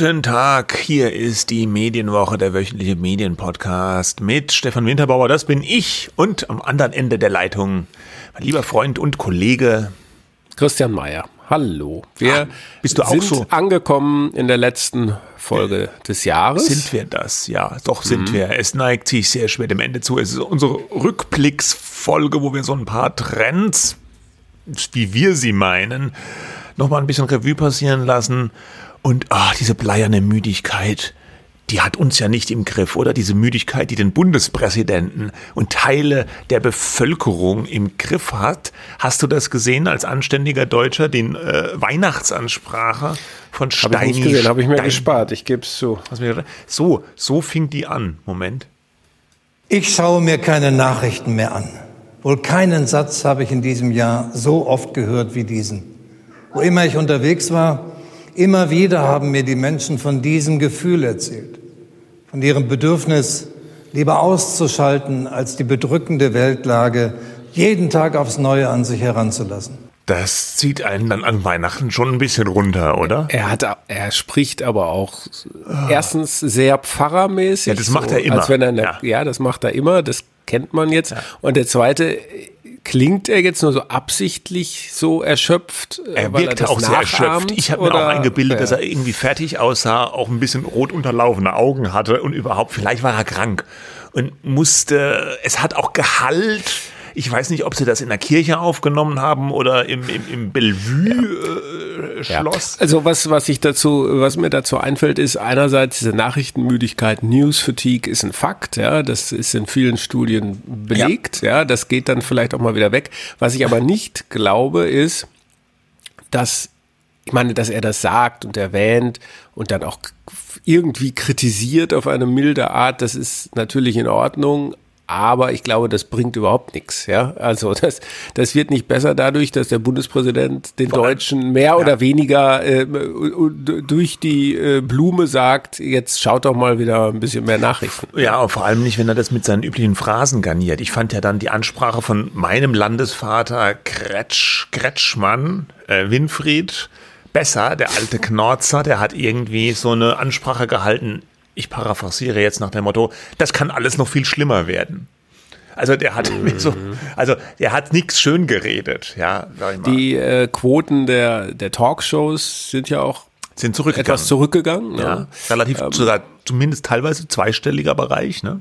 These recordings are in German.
Guten Tag, hier ist die Medienwoche, der wöchentliche Medienpodcast mit Stefan Winterbauer, das bin ich und am anderen Ende der Leitung mein lieber Freund und Kollege Christian Mayer. Hallo. Wir ah, bist du auch sind so? angekommen in der letzten Folge des Jahres. Sind wir das? Ja, doch sind mhm. wir. Es neigt sich sehr schwer dem Ende zu. Es ist unsere Rückblicksfolge, wo wir so ein paar Trends, wie wir sie meinen, nochmal ein bisschen Revue passieren lassen und oh, diese bleierne Müdigkeit, die hat uns ja nicht im Griff, oder? Diese Müdigkeit, die den Bundespräsidenten und Teile der Bevölkerung im Griff hat. Hast du das gesehen als anständiger Deutscher, den äh, Weihnachtsansprache von Steini? Habe ich nicht gesehen, habe ich mir Stein gespart, ich gebe es zu. So, so fing die an. Moment. Ich schaue mir keine Nachrichten mehr an. Wohl keinen Satz habe ich in diesem Jahr so oft gehört wie diesen. Wo immer ich unterwegs war, Immer wieder haben mir die Menschen von diesem Gefühl erzählt, von ihrem Bedürfnis, lieber auszuschalten, als die bedrückende Weltlage jeden Tag aufs Neue an sich heranzulassen. Das zieht einen dann an Weihnachten schon ein bisschen runter, oder? Er hat, er spricht aber auch erstens sehr pfarrermäßig. Ja, das macht er immer. Als wenn er, ja. ja. das macht er immer. Das kennt man jetzt. Ja. Und der zweite, Klingt er jetzt nur so absichtlich so erschöpft? Äh, er wirkte er auch sehr erschöpft. Ich habe mir auch eingebildet, ja. dass er irgendwie fertig aussah, auch ein bisschen rot unterlaufene Augen hatte und überhaupt, vielleicht war er krank und musste, es hat auch Gehalt ich weiß nicht, ob sie das in der Kirche aufgenommen haben oder im, im, im Bellevue-Schloss. Ja. Äh, also was, was ich dazu, was mir dazu einfällt, ist einerseits diese Nachrichtenmüdigkeit, News Fatigue ist ein Fakt, ja, das ist in vielen Studien belegt, ja. ja, das geht dann vielleicht auch mal wieder weg. Was ich aber nicht glaube, ist, dass ich meine, dass er das sagt und erwähnt und dann auch irgendwie kritisiert auf eine milde Art, das ist natürlich in Ordnung, aber ich glaube, das bringt überhaupt nichts. Ja? Also das, das wird nicht besser dadurch, dass der Bundespräsident den Vor Deutschen mehr ja. oder weniger äh, durch die äh, Blume sagt, jetzt schaut doch mal wieder ein bisschen mehr Nachrichten. Ja, vor allem nicht, wenn er das mit seinen üblichen Phrasen garniert. Ich fand ja dann die Ansprache von meinem Landesvater Kretsch, Kretschmann, äh, Winfried, besser, der alte Knorzer, der hat irgendwie so eine Ansprache gehalten ich paraphrasiere jetzt nach dem Motto, das kann alles noch viel schlimmer werden. Also der hat mhm. so, also der hat nichts schön geredet, ja. Die äh, Quoten der, der Talkshows sind ja auch sind zurückgegangen. etwas zurückgegangen. Ne? Ja, relativ ähm, sogar zumindest teilweise zweistelliger Bereich, ne?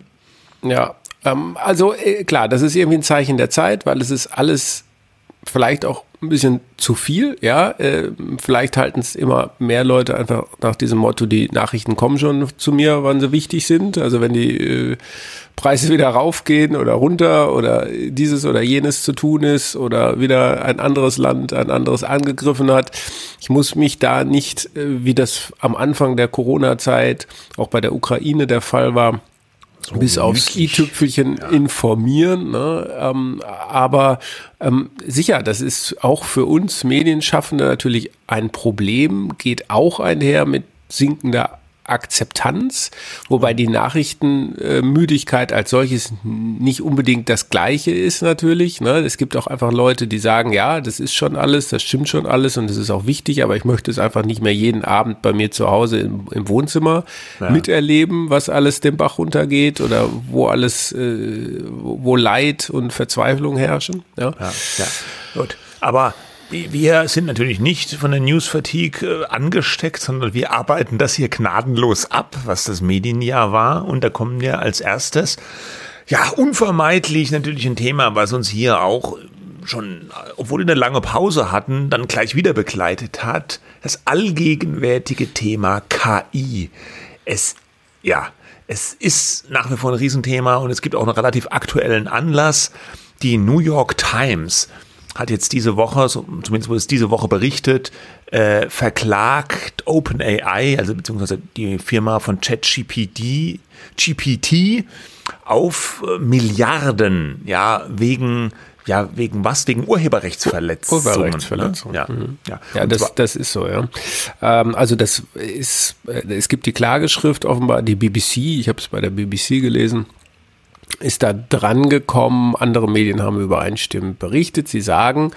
Ja, ähm, also äh, klar, das ist irgendwie ein Zeichen der Zeit, weil es ist alles vielleicht auch ein bisschen zu viel, ja. Äh, vielleicht halten es immer mehr Leute einfach nach diesem Motto, die Nachrichten kommen schon zu mir, wann sie wichtig sind. Also wenn die äh, Preise wieder raufgehen oder runter oder dieses oder jenes zu tun ist oder wieder ein anderes Land ein anderes angegriffen hat. Ich muss mich da nicht, äh, wie das am Anfang der Corona-Zeit auch bei der Ukraine der Fall war, so bis aufs i-Tüpfelchen ja. informieren. Ne? Ähm, aber ähm, sicher, das ist auch für uns Medienschaffende natürlich ein Problem, geht auch einher mit sinkender Akzeptanz, wobei die Nachrichtenmüdigkeit als solches nicht unbedingt das Gleiche ist natürlich. Ne? Es gibt auch einfach Leute, die sagen, ja, das ist schon alles, das stimmt schon alles und das ist auch wichtig, aber ich möchte es einfach nicht mehr jeden Abend bei mir zu Hause im, im Wohnzimmer ja. miterleben, was alles den Bach runtergeht oder wo alles, äh, wo Leid und Verzweiflung herrschen. Ja, ja, ja. gut. Aber wir sind natürlich nicht von der News Fatigue äh, angesteckt, sondern wir arbeiten das hier gnadenlos ab, was das Medienjahr war. Und da kommen wir als erstes, ja, unvermeidlich natürlich ein Thema, was uns hier auch schon, obwohl wir eine lange Pause hatten, dann gleich wieder begleitet hat. Das allgegenwärtige Thema KI. Es, ja, es ist nach wie vor ein Riesenthema und es gibt auch einen relativ aktuellen Anlass. Die New York Times hat jetzt diese Woche, zumindest wurde es diese Woche berichtet, äh, verklagt OpenAI, also beziehungsweise die Firma von ChatGPT, GPT auf äh, Milliarden, ja, wegen ja, wegen was? Wegen Urheberrechtsverletzungen. Urheberrechtsverletzungen. Ne? Ja, mhm. ja. ja das, das ist so, ja. Ähm, also das ist, äh, es gibt die Klageschrift offenbar, die BBC, ich habe es bei der BBC gelesen, ist da dran gekommen. Andere Medien haben übereinstimmend berichtet. Sie sagen,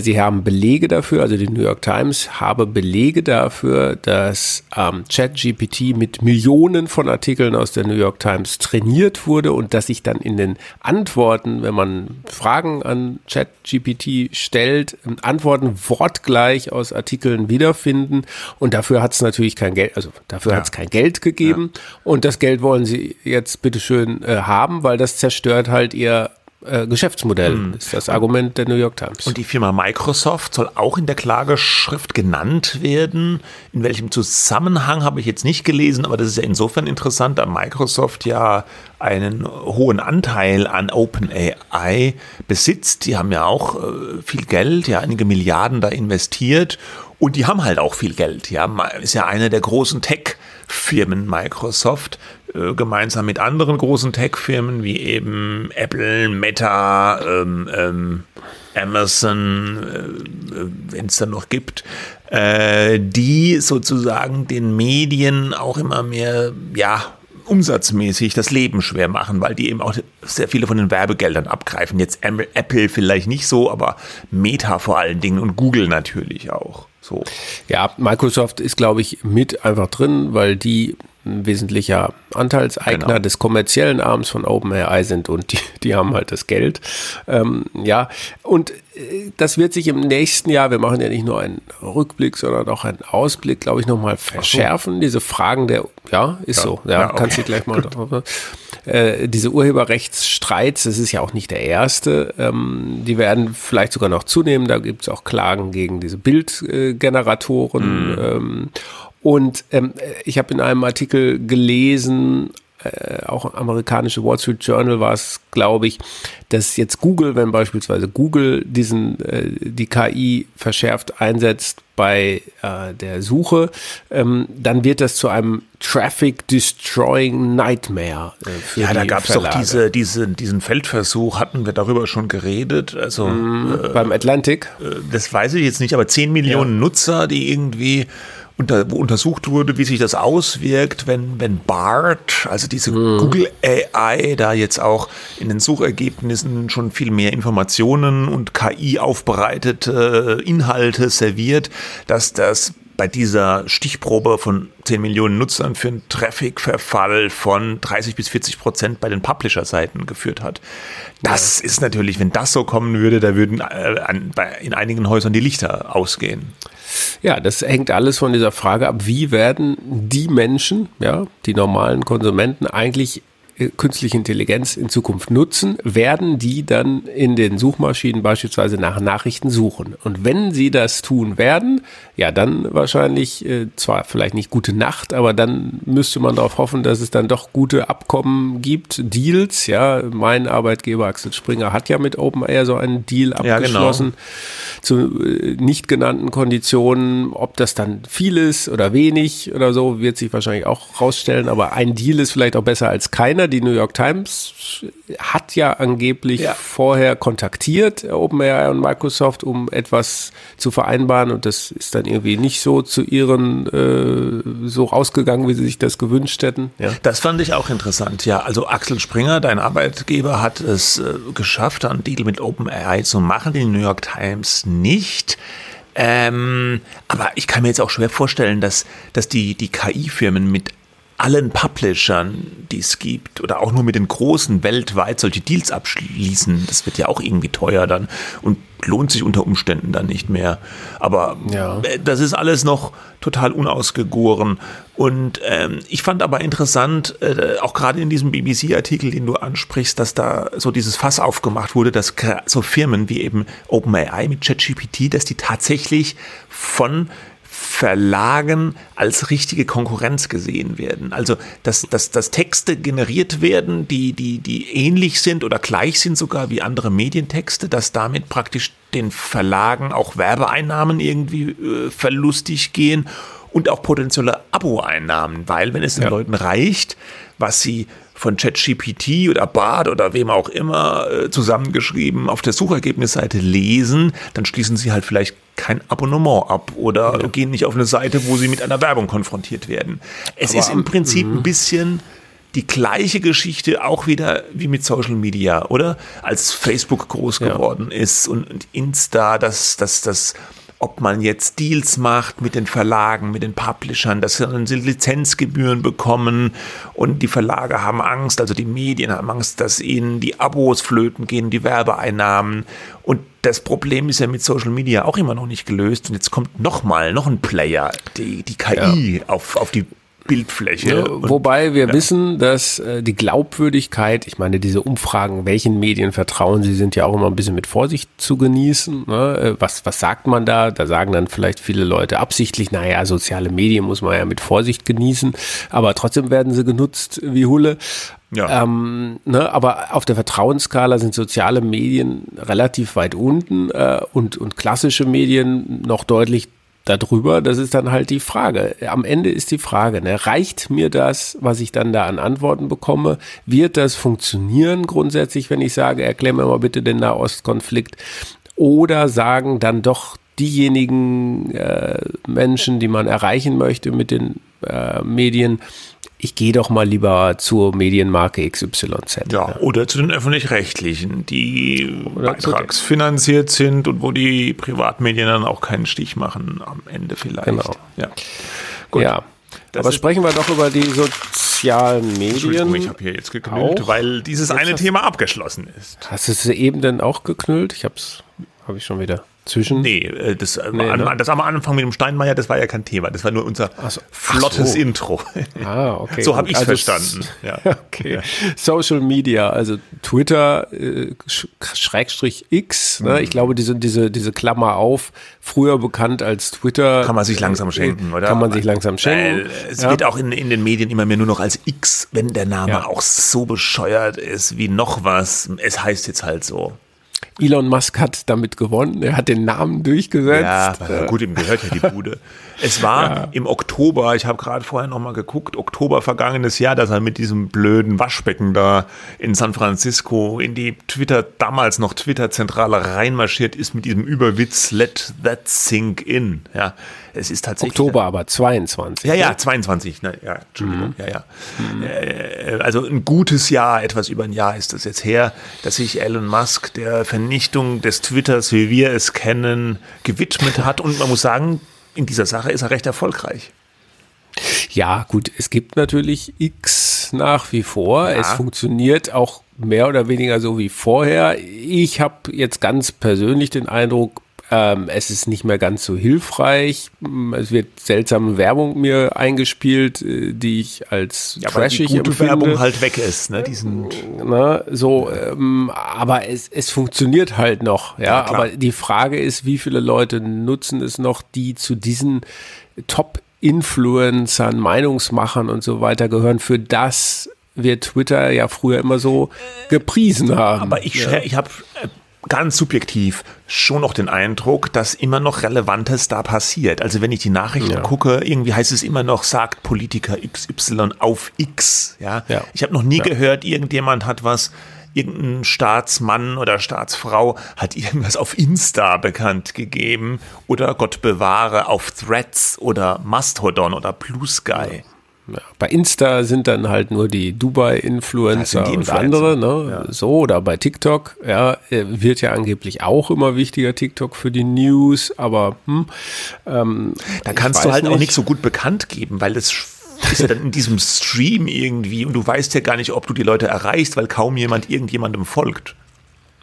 sie haben Belege dafür, also die New York Times habe Belege dafür, dass ähm, ChatGPT mit Millionen von Artikeln aus der New York Times trainiert wurde und dass sich dann in den Antworten, wenn man Fragen an ChatGPT stellt, ähm, Antworten wortgleich aus Artikeln wiederfinden. Und dafür hat es natürlich kein Geld, also dafür ja. hat es kein Geld gegeben. Ja. Und das Geld wollen sie jetzt bitteschön äh, haben, weil das zerstört halt ihr äh, Geschäftsmodell, mhm. ist das Argument der New York Times. Und die Firma Microsoft soll auch in der Klageschrift genannt werden. In welchem Zusammenhang habe ich jetzt nicht gelesen, aber das ist ja insofern interessant, da Microsoft ja einen hohen Anteil an OpenAI besitzt. Die haben ja auch äh, viel Geld, ja einige Milliarden da investiert und die haben halt auch viel Geld. Ja, ist ja eine der großen Tech-Firmen Microsoft. Äh, gemeinsam mit anderen großen Tech-Firmen wie eben Apple, Meta, ähm, ähm, Amazon, äh, wenn es dann noch gibt, äh, die sozusagen den Medien auch immer mehr, ja, umsatzmäßig das Leben schwer machen, weil die eben auch sehr viele von den Werbegeldern abgreifen. Jetzt Apple vielleicht nicht so, aber Meta vor allen Dingen und Google natürlich auch. So. Ja, Microsoft ist, glaube ich, mit einfach drin, weil die ein wesentlicher Anteilseigner genau. des kommerziellen Arms von OpenAI sind und die, die haben halt das Geld. Ähm, ja, und äh, das wird sich im nächsten Jahr, wir machen ja nicht nur einen Rückblick, sondern auch einen Ausblick, glaube ich, nochmal verschärfen. So. Diese Fragen der, ja, ist ja. so, ja, ja okay. kannst du gleich mal. Äh, diese Urheberrechtsstreits, das ist ja auch nicht der erste, ähm, die werden vielleicht sogar noch zunehmen. Da gibt es auch Klagen gegen diese Bildgeneratoren. Mhm. Ähm, und ähm, ich habe in einem Artikel gelesen, äh, auch amerikanische Wall Street Journal war es, glaube ich, dass jetzt Google, wenn beispielsweise Google diesen äh, die KI verschärft einsetzt bei äh, der Suche, ähm, dann wird das zu einem Traffic Destroying Nightmare. Äh, ja, da gab es doch diese, diese, diesen Feldversuch, hatten wir darüber schon geredet. Also mm, beim Atlantic. Äh, das weiß ich jetzt nicht, aber 10 Millionen ja. Nutzer, die irgendwie unter, wo untersucht wurde, wie sich das auswirkt, wenn, wenn BART, also diese mhm. Google AI, da jetzt auch in den Suchergebnissen schon viel mehr Informationen und KI aufbereitete Inhalte serviert, dass das bei dieser Stichprobe von 10 Millionen Nutzern für einen Traffic-Verfall von 30 bis 40 Prozent bei den Publisher-Seiten geführt hat. Das ja. ist natürlich, wenn das so kommen würde, da würden äh, in einigen Häusern die Lichter ausgehen. Ja, das hängt alles von dieser Frage ab, wie werden die Menschen, ja, die normalen Konsumenten eigentlich künstliche Intelligenz in Zukunft nutzen, werden die dann in den Suchmaschinen beispielsweise nach Nachrichten suchen. Und wenn sie das tun werden, ja, dann wahrscheinlich äh, zwar vielleicht nicht gute Nacht, aber dann müsste man darauf hoffen, dass es dann doch gute Abkommen gibt, Deals. Ja, mein Arbeitgeber Axel Springer hat ja mit OpenAir so einen Deal abgeschlossen ja, genau. zu äh, nicht genannten Konditionen. Ob das dann viel ist oder wenig oder so, wird sich wahrscheinlich auch rausstellen. Aber ein Deal ist vielleicht auch besser als keiner die New York Times hat ja angeblich ja. vorher kontaktiert, OpenAI und Microsoft, um etwas zu vereinbaren und das ist dann irgendwie nicht so zu ihren äh, so rausgegangen, wie sie sich das gewünscht hätten. Ja. Das fand ich auch interessant. Ja, also Axel Springer, dein Arbeitgeber, hat es äh, geschafft, einen Deal mit OpenAI zu machen, die New York Times nicht. Ähm, aber ich kann mir jetzt auch schwer vorstellen, dass, dass die, die KI-Firmen mit allen Publishern, die es gibt, oder auch nur mit den großen weltweit solche Deals abschließen. Das wird ja auch irgendwie teuer dann und lohnt sich unter Umständen dann nicht mehr. Aber ja. Äh, das ist alles noch total unausgegoren. Und ähm, ich fand aber interessant, äh, auch gerade in diesem BBC-Artikel, den du ansprichst, dass da so dieses Fass aufgemacht wurde, dass so Firmen wie eben OpenAI mit ChatGPT, dass die tatsächlich von Verlagen als richtige Konkurrenz gesehen werden. Also, dass, dass, dass Texte generiert werden, die, die, die ähnlich sind oder gleich sind sogar wie andere Medientexte, dass damit praktisch den Verlagen auch Werbeeinnahmen irgendwie äh, verlustig gehen und auch potenzielle Abo-Einnahmen, weil wenn es den ja. Leuten reicht, was sie von ChatGPT oder Bard oder wem auch immer äh, zusammengeschrieben auf der Suchergebnisseite lesen, dann schließen sie halt vielleicht kein Abonnement ab oder ja. gehen nicht auf eine Seite, wo sie mit einer Werbung konfrontiert werden. Es Aber, ist im Prinzip ein bisschen die gleiche Geschichte auch wieder wie mit Social Media, oder? Als Facebook groß geworden ja. ist und, und Insta, dass das, das, ob man jetzt Deals macht mit den Verlagen, mit den Publishern, dass sie dann Lizenzgebühren bekommen und die Verlage haben Angst, also die Medien haben Angst, dass ihnen die Abos flöten gehen, die Werbeeinnahmen. Und das Problem ist ja mit Social Media auch immer noch nicht gelöst. Und jetzt kommt nochmal, noch ein Player, die, die KI ja. auf, auf die Bildfläche. Ja, wobei wir ja. wissen, dass äh, die Glaubwürdigkeit, ich meine, diese Umfragen, welchen Medien vertrauen sie, sind ja auch immer ein bisschen mit Vorsicht zu genießen. Ne? Äh, was, was sagt man da? Da sagen dann vielleicht viele Leute absichtlich, naja, soziale Medien muss man ja mit Vorsicht genießen, aber trotzdem werden sie genutzt wie Hulle. Ja. Ähm, ne, aber auf der Vertrauensskala sind soziale Medien relativ weit unten äh, und, und klassische Medien noch deutlich darüber, das ist dann halt die Frage. Am Ende ist die Frage, ne, reicht mir das, was ich dann da an Antworten bekomme? Wird das funktionieren grundsätzlich, wenn ich sage, erklär mir mal bitte den Nahostkonflikt? Oder sagen dann doch diejenigen äh, Menschen, die man erreichen möchte mit den äh, Medien, ich gehe doch mal lieber zur Medienmarke XYZ. Ja, oder zu den öffentlich-rechtlichen, die oder beitragsfinanziert sind und wo die Privatmedien dann auch keinen Stich machen am Ende vielleicht. Genau. Ja. Gut. Ja. Aber sprechen wir doch über die sozialen Medien. Ich habe hier jetzt geknüllt, auch. weil dieses jetzt eine Thema abgeschlossen ist. Hast du es eben denn auch geknüllt? Ich habe es, habe ich schon wieder zwischen? Nee, äh, das, äh, nee, ne? das am Anfang mit dem Steinmeier, das war ja kein Thema. Das war nur unser so. flottes so. Intro. Ah, okay. So habe ich es also verstanden. Ja. Okay. Ja. Social Media, also Twitter, äh, Schrägstrich X. Ne? Mhm. Ich glaube, diese, diese, diese Klammer auf, früher bekannt als Twitter. Kann man sich langsam schenken, oder? Kann man sich langsam schenken. Weil es ja. wird auch in, in den Medien immer mehr nur noch als X, wenn der Name auch so bescheuert ist wie noch was. Es heißt jetzt halt so. Elon Musk hat damit gewonnen. Er hat den Namen durchgesetzt. Ja, gut, ihm gehört ja die Bude. Es war ja. im Oktober, ich habe gerade vorher nochmal geguckt, Oktober vergangenes Jahr, dass er mit diesem blöden Waschbecken da in San Francisco in die Twitter, damals noch Twitter-Zentrale reinmarschiert ist mit diesem Überwitz, let that sink in. Ja, es ist tatsächlich. Oktober aber 22. Ja, ja, 22. Ne, ja, Entschuldigung. Mhm. Ja, ja. Mhm. Äh, also ein gutes Jahr, etwas über ein Jahr ist das jetzt her, dass sich Elon Musk der Vernichtung des Twitters, wie wir es kennen, gewidmet hat. Und man muss sagen, in dieser Sache ist er recht erfolgreich. Ja, gut, es gibt natürlich X nach wie vor. Ja. Es funktioniert auch mehr oder weniger so wie vorher. Ich habe jetzt ganz persönlich den Eindruck, ähm, es ist nicht mehr ganz so hilfreich. Es wird seltsame Werbung mir eingespielt, äh, die ich als ja, trashig die gute empfinde. Werbung halt weg ist. Ne? Diesen ne? So, ähm, aber es, es funktioniert halt noch. Ja, ja aber die Frage ist, wie viele Leute nutzen es noch, die zu diesen Top Influencern, Meinungsmachern und so weiter gehören, für das wir Twitter ja früher immer so gepriesen haben. Aber ich, ja. ich habe äh, ganz subjektiv schon noch den Eindruck, dass immer noch Relevantes da passiert. Also wenn ich die Nachrichten ja. gucke, irgendwie heißt es immer noch, sagt Politiker XY auf X. Ja, ja. ich habe noch nie ja. gehört, irgendjemand hat was irgendein Staatsmann oder Staatsfrau hat irgendwas auf Insta bekannt gegeben oder Gott bewahre auf Threads oder Mastodon oder Blue Sky. Ja, bei Insta sind dann halt nur die Dubai-Influencer und andere, ne? Ja. So, oder bei TikTok, ja, äh, wird ja angeblich auch immer wichtiger, TikTok für die News, aber hm, ähm, da kannst du halt nicht. auch nicht so gut bekannt geben, weil das ist ja dann in diesem Stream irgendwie und du weißt ja gar nicht, ob du die Leute erreichst, weil kaum jemand irgendjemandem folgt.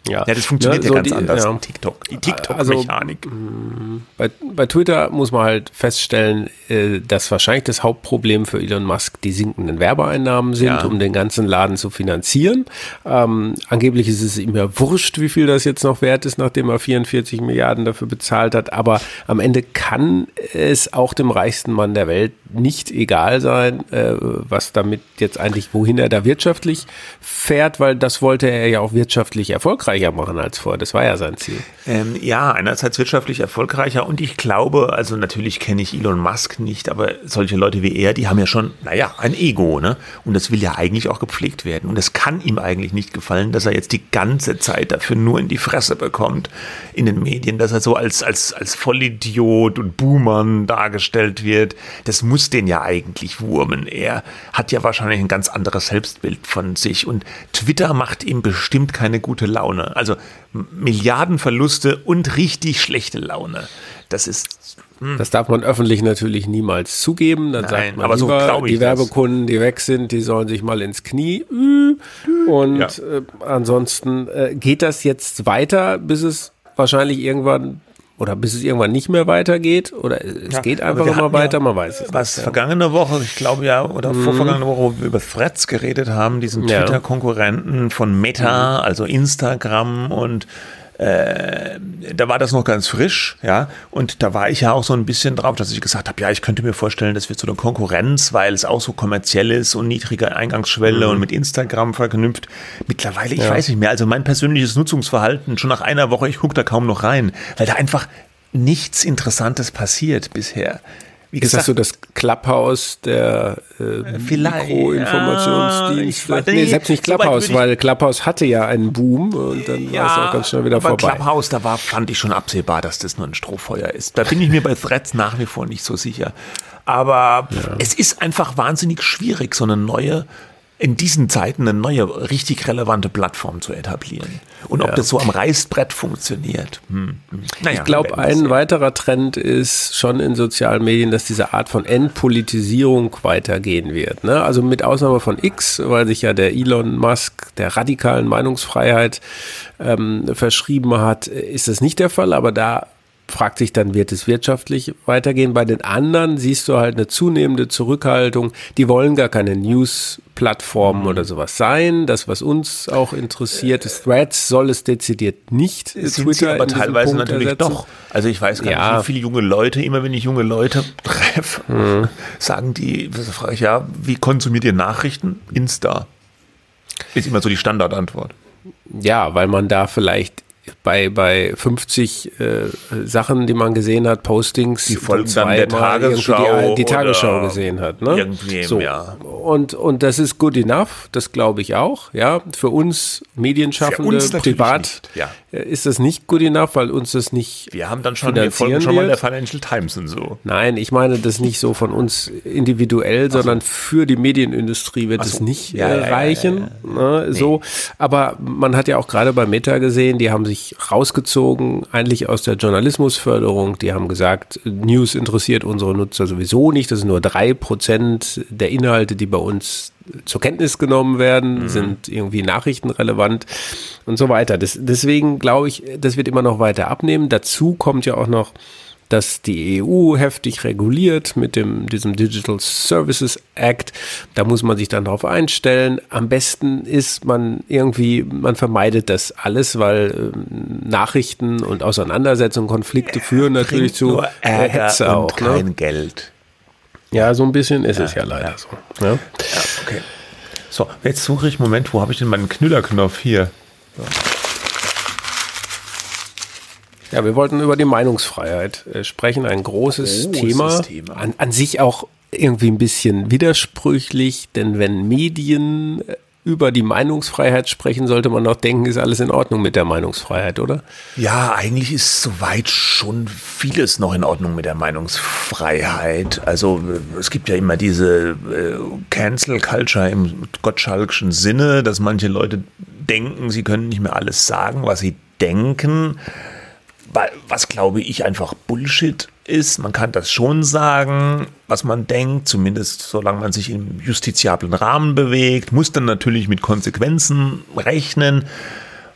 Ja. ja, das funktioniert ja, so ja ganz die, anders. Ja. TikTok, die TikTok-Mechanik. Also, mm, bei, bei Twitter muss man halt feststellen, äh, dass wahrscheinlich das Hauptproblem für Elon Musk die sinkenden Werbeeinnahmen sind, ja. um den ganzen Laden zu finanzieren. Ähm, angeblich ist es ihm ja wurscht, wie viel das jetzt noch wert ist, nachdem er 44 Milliarden dafür bezahlt hat. Aber am Ende kann es auch dem reichsten Mann der Welt nicht egal sein, äh, was damit jetzt eigentlich, wohin er da wirtschaftlich fährt, weil das wollte er ja auch wirtschaftlich erfolgreich erfolgreicher machen als vorher. Das war ja sein Ziel. Ähm, ja, einerseits wirtschaftlich erfolgreicher und ich glaube, also natürlich kenne ich Elon Musk nicht, aber solche Leute wie er, die haben ja schon, naja, ein Ego, ne? Und das will ja eigentlich auch gepflegt werden. Und es kann ihm eigentlich nicht gefallen, dass er jetzt die ganze Zeit dafür nur in die Fresse bekommt in den Medien, dass er so als, als, als Vollidiot und Buhmann dargestellt wird. Das muss den ja eigentlich wurmen. Er hat ja wahrscheinlich ein ganz anderes Selbstbild von sich und Twitter macht ihm bestimmt keine gute Laune. Also Milliardenverluste und richtig schlechte Laune. Das ist hm. das darf man öffentlich natürlich niemals zugeben. Dann Nein, sagt man aber so lieber, ich die das. Werbekunden, die weg sind, die sollen sich mal ins Knie. Und Ja. äh, ansonsten äh, geht das jetzt weiter, bis es wahrscheinlich irgendwann oder bis es irgendwann nicht mehr weitergeht oder es Ja, geht einfach immer weiter, ja man weiß es Was nicht. vergangene Woche, ich glaube ja, oder vorvergangene Woche, wo wir über Threads geredet haben, diesen. Twitter-Konkurrenten von Meta, also Instagram und äh, da war das noch ganz frisch, ja, und da war ich ja auch so ein bisschen drauf, dass ich gesagt habe, ja, ich könnte mir vorstellen, das wird so eine Konkurrenz, weil es auch so kommerziell ist und niedrige Eingangsschwelle und mit Instagram verknüpft. Mittlerweile, ich Ja. weiß nicht mehr, also mein persönliches Nutzungsverhalten, schon nach einer Woche, ich gucke da kaum noch rein, weil da einfach nichts Interessantes passiert bisher. Wie Ist das so das Clubhouse der äh, Mikroinformationsdienste? ja, nee, selbst nicht so Clubhouse, ich- weil Clubhouse hatte ja einen Boom und dann war es auch ganz schnell wieder vorbei. Clubhouse, da war, fand ich schon absehbar, dass das nur ein Strohfeuer ist. Da bin ich mir bei Threads nach wie vor nicht so sicher. Aber es ist einfach wahnsinnig schwierig, so eine neue, in diesen Zeiten eine neue, richtig relevante Plattform zu etablieren. Und ob das so am Reißbrett funktioniert. Hm. hm. Naja, Ich glaube, ein weiterer Trend ist schon in sozialen Medien, dass diese Art von Entpolitisierung weitergehen wird. Ne? Also mit Ausnahme von X, weil sich ja der Elon Musk der radikalen Meinungsfreiheit ähm, verschrieben hat, ist das nicht der Fall. Aber da fragt sich dann, wird es wirtschaftlich weitergehen? Bei den anderen siehst du halt eine zunehmende Zurückhaltung. Die wollen gar keine News-Plattformen oder sowas sein. Das, was uns auch interessiert, ist Threads, soll es dezidiert nicht sind sie Twitter aber in diesem teilweise Punkt natürlich ersetzen. doch. Also ich weiß gar Ja. nicht, wie viele junge Leute, immer wenn ich junge Leute treffe, sagen die, frage ich ja, wie konsumiert ihr Nachrichten? Insta. Ist immer so die Standardantwort. Ja, weil man da vielleicht bei, bei 50 äh, Sachen, die man gesehen hat, Postings, Die folgen dann der Tagesschau die, die Tagesschau gesehen hat. Ne? irgendwem, ja. Und, und das ist good enough, das glaube ich auch. Ja, für uns Medienschaffende, Für uns privat, ja. Ist das nicht good enough, weil uns das nicht Wir haben dann schon, wir folgen schon mal der. Financial Times und so. Nein, ich meine das nicht so von uns individuell, sondern für die Medienindustrie wird es so. nicht Ja, äh, ja, ja, ja, reichen. Ne, So, aber man hat ja auch gerade bei Meta gesehen, die haben sich rausgezogen, eigentlich aus der Journalismusförderung. Die haben gesagt, News interessiert unsere Nutzer sowieso nicht. Das sind nur drei Prozent der Inhalte, die bei uns zur Kenntnis genommen werden, sind irgendwie nachrichtenrelevant und so weiter. Das, deswegen glaube ich, das wird immer noch weiter abnehmen. Dazu kommt ja auch noch dass die EU heftig reguliert mit dem, diesem Digital Services Act. Da muss man sich dann darauf einstellen. Am besten ist man irgendwie, man vermeidet das alles, weil ähm, Nachrichten und Auseinandersetzungen, Konflikte führen natürlich zu Ärger Hetze und auch. kein Ne? Geld. Ja, so ein bisschen ist es ja leider so. ne? Ja? Ja, okay. So, jetzt suche ich, Moment, wo habe ich denn meinen Knüllerknopf hier? Ja, wir wollten über die Meinungsfreiheit äh, sprechen. Ein großes, Großes Thema. Thema. An, an sich auch irgendwie ein bisschen widersprüchlich, denn wenn Medien äh, über die Meinungsfreiheit sprechen, sollte man doch denken, ist alles in Ordnung mit der Meinungsfreiheit, oder? Ja, eigentlich ist soweit schon vieles noch in Ordnung mit der Meinungsfreiheit. Also es gibt ja immer diese äh, Cancel Culture im Gottschalkschen Sinne, dass manche Leute denken, sie können nicht mehr alles sagen, was sie denken. Wa- Was glaube ich einfach Bullshit ist. Man kann das schon sagen, was man denkt, zumindest solange man sich im justiziablen Rahmen bewegt, muss dann natürlich mit Konsequenzen rechnen.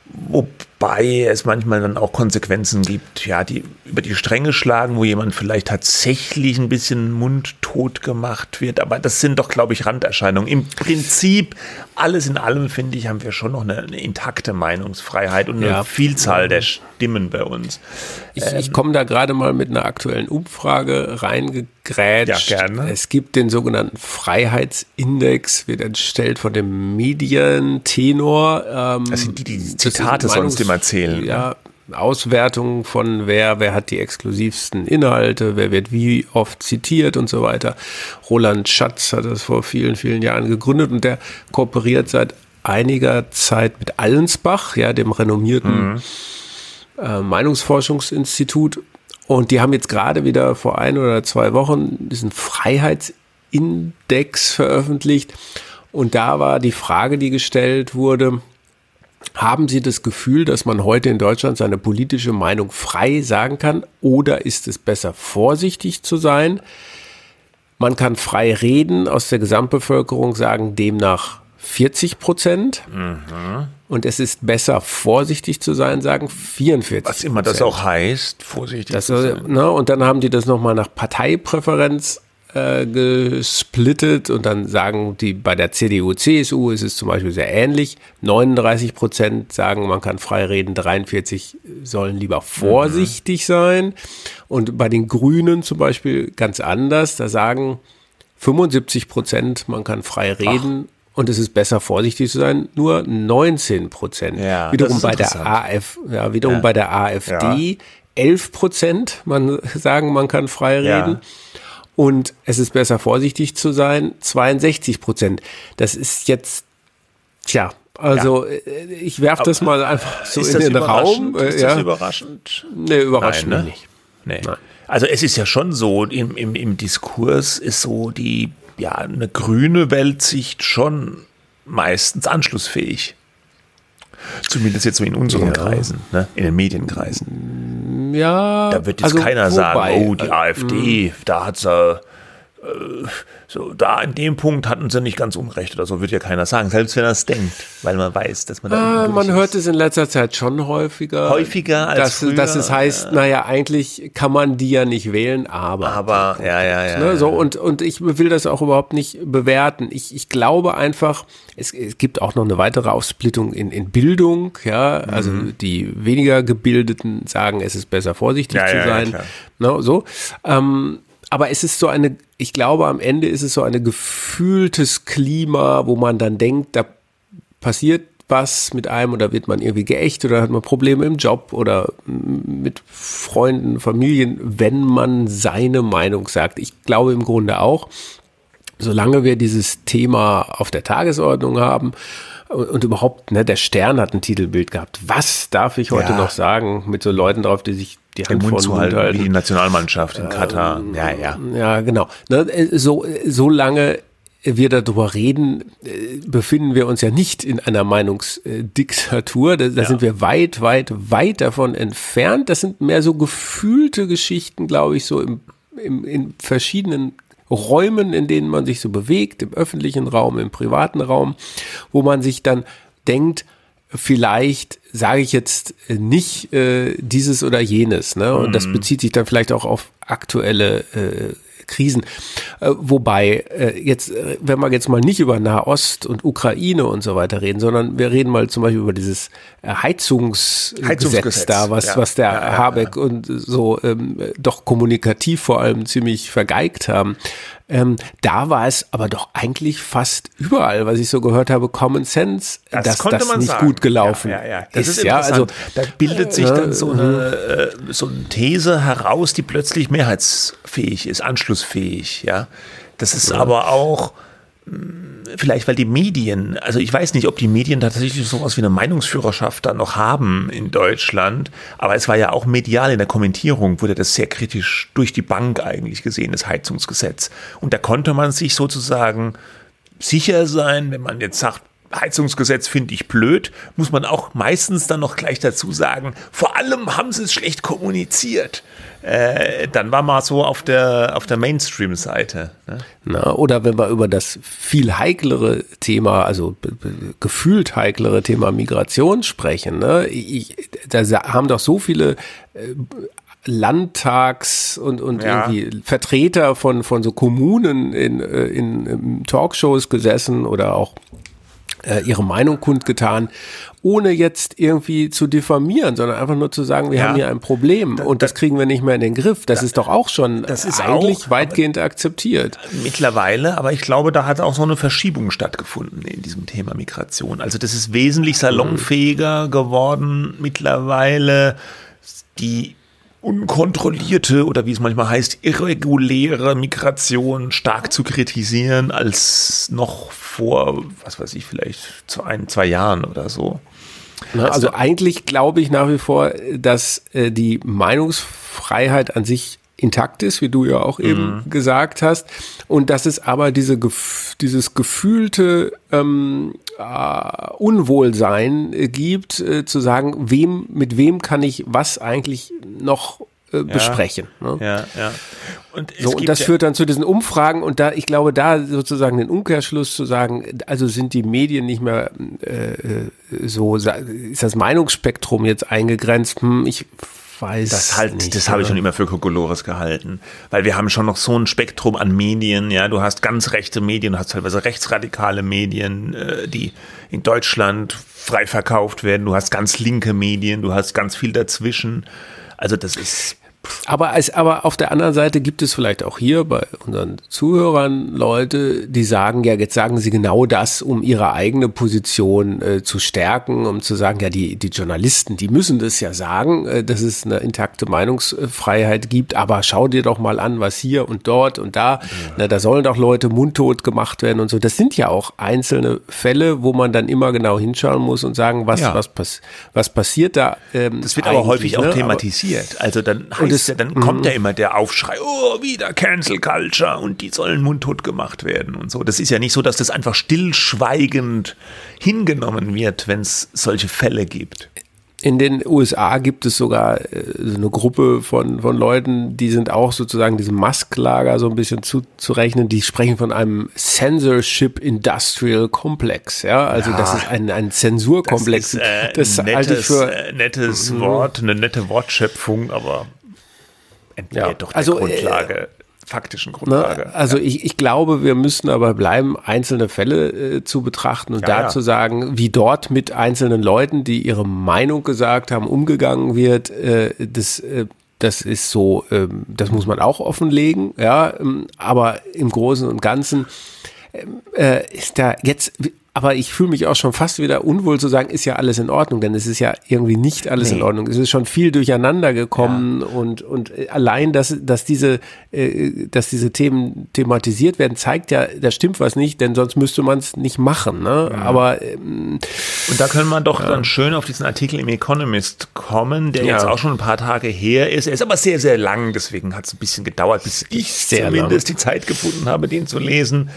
Wobei wobei es manchmal dann auch Konsequenzen gibt, ja, die über die Stränge schlagen, wo jemand vielleicht tatsächlich ein bisschen mundtot gemacht wird. Aber das sind doch, glaube ich, Randerscheinungen. Im Prinzip, alles in allem, finde ich, haben wir schon noch eine, eine intakte Meinungsfreiheit und eine ja. Vielzahl der Stimmen bei uns. Ich, ähm, ich komme da gerade mal mit einer aktuellen Umfrage reingegrätscht. Ja, gerne. Es gibt den sogenannten Freiheitsindex, wird entstellt von dem Medientenor. Ähm, das sind die, die Zitate sonst immer zählen. Ja, Auswertung von wer, wer hat die exklusivsten Inhalte, wer wird wie oft zitiert und so weiter. Roland Schatz hat das vor vielen, vielen Jahren gegründet und der kooperiert seit einiger Zeit mit Allensbach, ja, dem renommierten mhm. äh, Meinungsforschungsinstitut. Und die haben jetzt gerade wieder vor ein oder zwei Wochen diesen Freiheitsindex veröffentlicht. Und da war die Frage, die gestellt wurde, haben Sie das Gefühl, dass man heute in Deutschland seine politische Meinung frei sagen kann oder ist es besser vorsichtig zu sein? Man kann frei reden, aus der Gesamtbevölkerung sagen demnach 40 Prozent. Mhm. Und es ist besser, vorsichtig zu sein, sagen 44 Was immer das auch heißt, vorsichtig das, zu sein. Ne, und dann haben die das nochmal nach Parteipräferenz äh, gesplittet und dann sagen die bei der CDU, CSU ist es zum Beispiel sehr ähnlich. 39 Prozent sagen, man kann frei reden, 43 sollen lieber vorsichtig mhm. sein. Und bei den Grünen zum Beispiel ganz anders, da sagen 75 Prozent, man kann frei reden. Ach. Und es ist besser, vorsichtig zu sein. Nur 19 Prozent. Ja, wiederum bei der AF, ja, wiederum ja. bei der AfD ja. 11 Prozent. Man sagen, man kann frei reden. Ja. Und es ist besser, vorsichtig zu sein, 62 Prozent. Das ist jetzt, tja, also ja. Äh, ich werfe das mal einfach so in den Raum. Ist ja. das überraschend? Nee, überraschend Nein, ne? nicht. Nee. Nein. Also es ist ja schon so, im, im, im Diskurs ist so die, ja, eine grüne Weltsicht schon meistens anschlussfähig. Zumindest jetzt so in unseren ja. Kreisen, ne? in den Medienkreisen. Ja. Da wird jetzt also keiner wobei, sagen, oh, die AfD, mh. da hat sie äh, so, da in dem Punkt hatten sie nicht ganz unrecht oder so, wird ja keiner sagen, selbst wenn er es denkt, weil man weiß, dass man da. Ah, man hört es in letzter Zeit schon häufiger. Häufiger als dass, früher. Dass es heißt, ja. naja, eigentlich kann man die ja nicht wählen, aber. Aber, ja, ja, ja. Ne, so, und, und ich will das auch überhaupt nicht bewerten. Ich, ich glaube einfach, es, es gibt auch noch eine weitere Aufsplittung in, in Bildung, ja, also mhm. die weniger Gebildeten sagen, es ist besser vorsichtig ja, zu ja, sein. Ja, ne, so. Ähm, aber es ist so eine, ich glaube, am Ende ist es so ein gefühltes Klima, wo man dann denkt, da passiert was mit einem oder wird man irgendwie geächt oder hat man Probleme im Job oder mit Freunden, Familien, wenn man seine Meinung sagt. Ich glaube im Grunde auch, solange wir dieses Thema auf der Tagesordnung haben, und überhaupt, ne, der Stern hat ein Titelbild gehabt. Was darf ich heute ja. noch sagen mit so Leuten drauf, die sich die Hand Den Mund halten, halten, wie die Nationalmannschaft in Katar. Ähm, ja, ja. Ja, genau. Ne, so, so lange wir darüber reden, äh, befinden wir uns ja nicht in einer Meinungsdiktatur. Da, da ja. sind wir weit, weit, weit davon entfernt. Das sind mehr so gefühlte Geschichten, glaube ich, so im, im, in verschiedenen Räumen, in denen man sich so bewegt, im öffentlichen Raum, im privaten Raum, wo man sich dann denkt, vielleicht sage ich jetzt nicht äh, dieses oder jenes. Ne? Und das mhm. bezieht sich dann vielleicht auch auf aktuelle äh, Krisen. Äh, wobei, äh, jetzt, äh, wenn wir jetzt mal nicht über Nahost und Ukraine und so weiter reden, sondern wir reden mal zum Beispiel über dieses Heizungsgesetz, Heizungsgesetz da, was, ja. was der ja, Habeck ja, und so ähm, doch kommunikativ vor allem ziemlich vergeigt haben. Ähm, da war es aber doch eigentlich fast überall, was ich so gehört habe, Common Sense, das dass das nicht sagen. gut gelaufen ja, ja, ja. Das ist. ist ja, also da bildet sich dann so eine, äh, so eine These heraus, die plötzlich mehrheitsfähig ist, anschlussfähig. Ja, das ist aber auch vielleicht weil die Medien, also ich weiß nicht, ob die Medien tatsächlich sowas wie eine Meinungsführerschaft da noch haben in Deutschland, aber es war ja auch medial in der Kommentierung, wurde das sehr kritisch durch die Bank eigentlich gesehen, das Heizungsgesetz. Und da konnte man sich sozusagen sicher sein, wenn man jetzt sagt, Heizungsgesetz finde ich blöd, muss man auch meistens dann noch gleich dazu sagen, vor allem haben sie es schlecht kommuniziert. Äh, dann war mal so auf der, auf der Mainstream-Seite. Ne? oder wenn wir über das viel heiklere Thema, also gefühlt heiklere Thema Migration sprechen, ne? ich, da haben doch so viele äh, Landtags- und, und ja. irgendwie Vertreter von, von so Kommunen in, äh, in, in Talkshows gesessen oder auch äh, ihre Meinung kundgetan, ohne jetzt irgendwie zu diffamieren, sondern einfach nur zu sagen, wir ja. haben hier ein Problem und das kriegen wir nicht mehr in den Griff. Das, das ist doch auch schon das ist eigentlich auch, weitgehend akzeptiert. Mittlerweile, aber ich glaube, da hat auch so eine Verschiebung stattgefunden in diesem Thema Migration. Also das ist wesentlich salonfähiger geworden mittlerweile. Die unkontrollierte oder wie es manchmal heißt, irreguläre Migration stark zu kritisieren als noch vor, was weiß ich, vielleicht zu ein, zwei Jahren oder so. Na, also, also eigentlich glaube ich nach wie vor, dass äh, die Meinungsfreiheit an sich intakt ist, wie du ja auch eben mhm. gesagt hast, und dass es aber diese, dieses gefühlte ähm, äh, Unwohlsein äh, gibt, äh, zu sagen, wem, mit wem kann ich was eigentlich noch äh, besprechen. Ne? Ja, ja. Und, so, und das ja führt dann zu diesen Umfragen und da, ich glaube, da sozusagen den Umkehrschluss zu sagen, also sind die Medien nicht mehr äh, äh so, ist das Meinungsspektrum jetzt eingegrenzt? Hm, ich weiß das halt, nicht. Das habe ich schon immer für Kokolores gehalten, weil wir haben schon noch so ein Spektrum an Medien. Ja, du hast ganz rechte Medien, du hast teilweise rechtsradikale Medien, äh, die in Deutschland frei verkauft werden. Du hast ganz linke Medien, du hast ganz viel dazwischen. Also das ist aber, als, aber auf der anderen Seite gibt es vielleicht auch hier bei unseren Zuhörern Leute, die sagen, ja, jetzt sagen sie genau das, um ihre eigene Position äh, zu stärken, um zu sagen, ja, die, die Journalisten, die müssen das ja sagen, äh, dass es eine intakte Meinungsfreiheit gibt, aber schau dir doch mal an, was hier und dort und da, ja. na, da sollen doch Leute mundtot gemacht werden und so. Das sind ja auch einzelne Fälle, wo man dann immer genau hinschauen muss und sagen, was, ja. was, was, was passiert da. Ähm, das wird aber häufig auch ne? thematisiert. Also dann heißt das, ja, dann kommt ja mhm. immer der Aufschrei, oh, wieder Cancel Culture und die sollen mundtot gemacht werden und so. Das ist ja nicht so, dass das einfach stillschweigend hingenommen wird, wenn es solche Fälle gibt. In den USA gibt es sogar äh, so eine Gruppe von, von Leuten, die sind auch sozusagen diesem Masklager so ein bisschen zuzurechnen. Die sprechen von einem Censorship Industrial Complex. Ja, also ja, das ist ein, ein Zensurkomplex. Das, ist, äh, das nettes, halte ich für äh, nettes. Wort, eine nette Wortschöpfung, aber entbehrt ja, doch der also, äh, Grundlage. Äh, faktischen ne, Grundlage. Ne, also ja. ich, ich glaube, wir müssen aber bleiben, einzelne Fälle äh, zu betrachten und ja, da ja. zu sagen, wie dort mit einzelnen Leuten, die ihre Meinung gesagt haben, umgegangen wird, äh, das, äh, das ist so, ähm, das muss man auch offenlegen, ja, ähm, aber im Großen und Ganzen äh, ist da jetzt aber ich fühle mich auch schon fast wieder unwohl zu sagen, ist ja alles in Ordnung, denn es ist ja irgendwie nicht alles nee. in Ordnung. Es ist schon viel durcheinander gekommen ja. und, und allein, dass, dass, diese, äh, dass diese Themen thematisiert werden, zeigt ja, da stimmt was nicht, denn sonst müsste man es nicht machen. Ne? Ja. Aber ähm, und da können wir doch ja. dann schön auf diesen Artikel im Economist kommen, der jetzt auch schon ein paar Tage her ist. Er ist aber sehr, sehr lang, deswegen hat es ein bisschen gedauert, bis ich sehr zumindest lang. die Zeit gefunden habe, den zu lesen.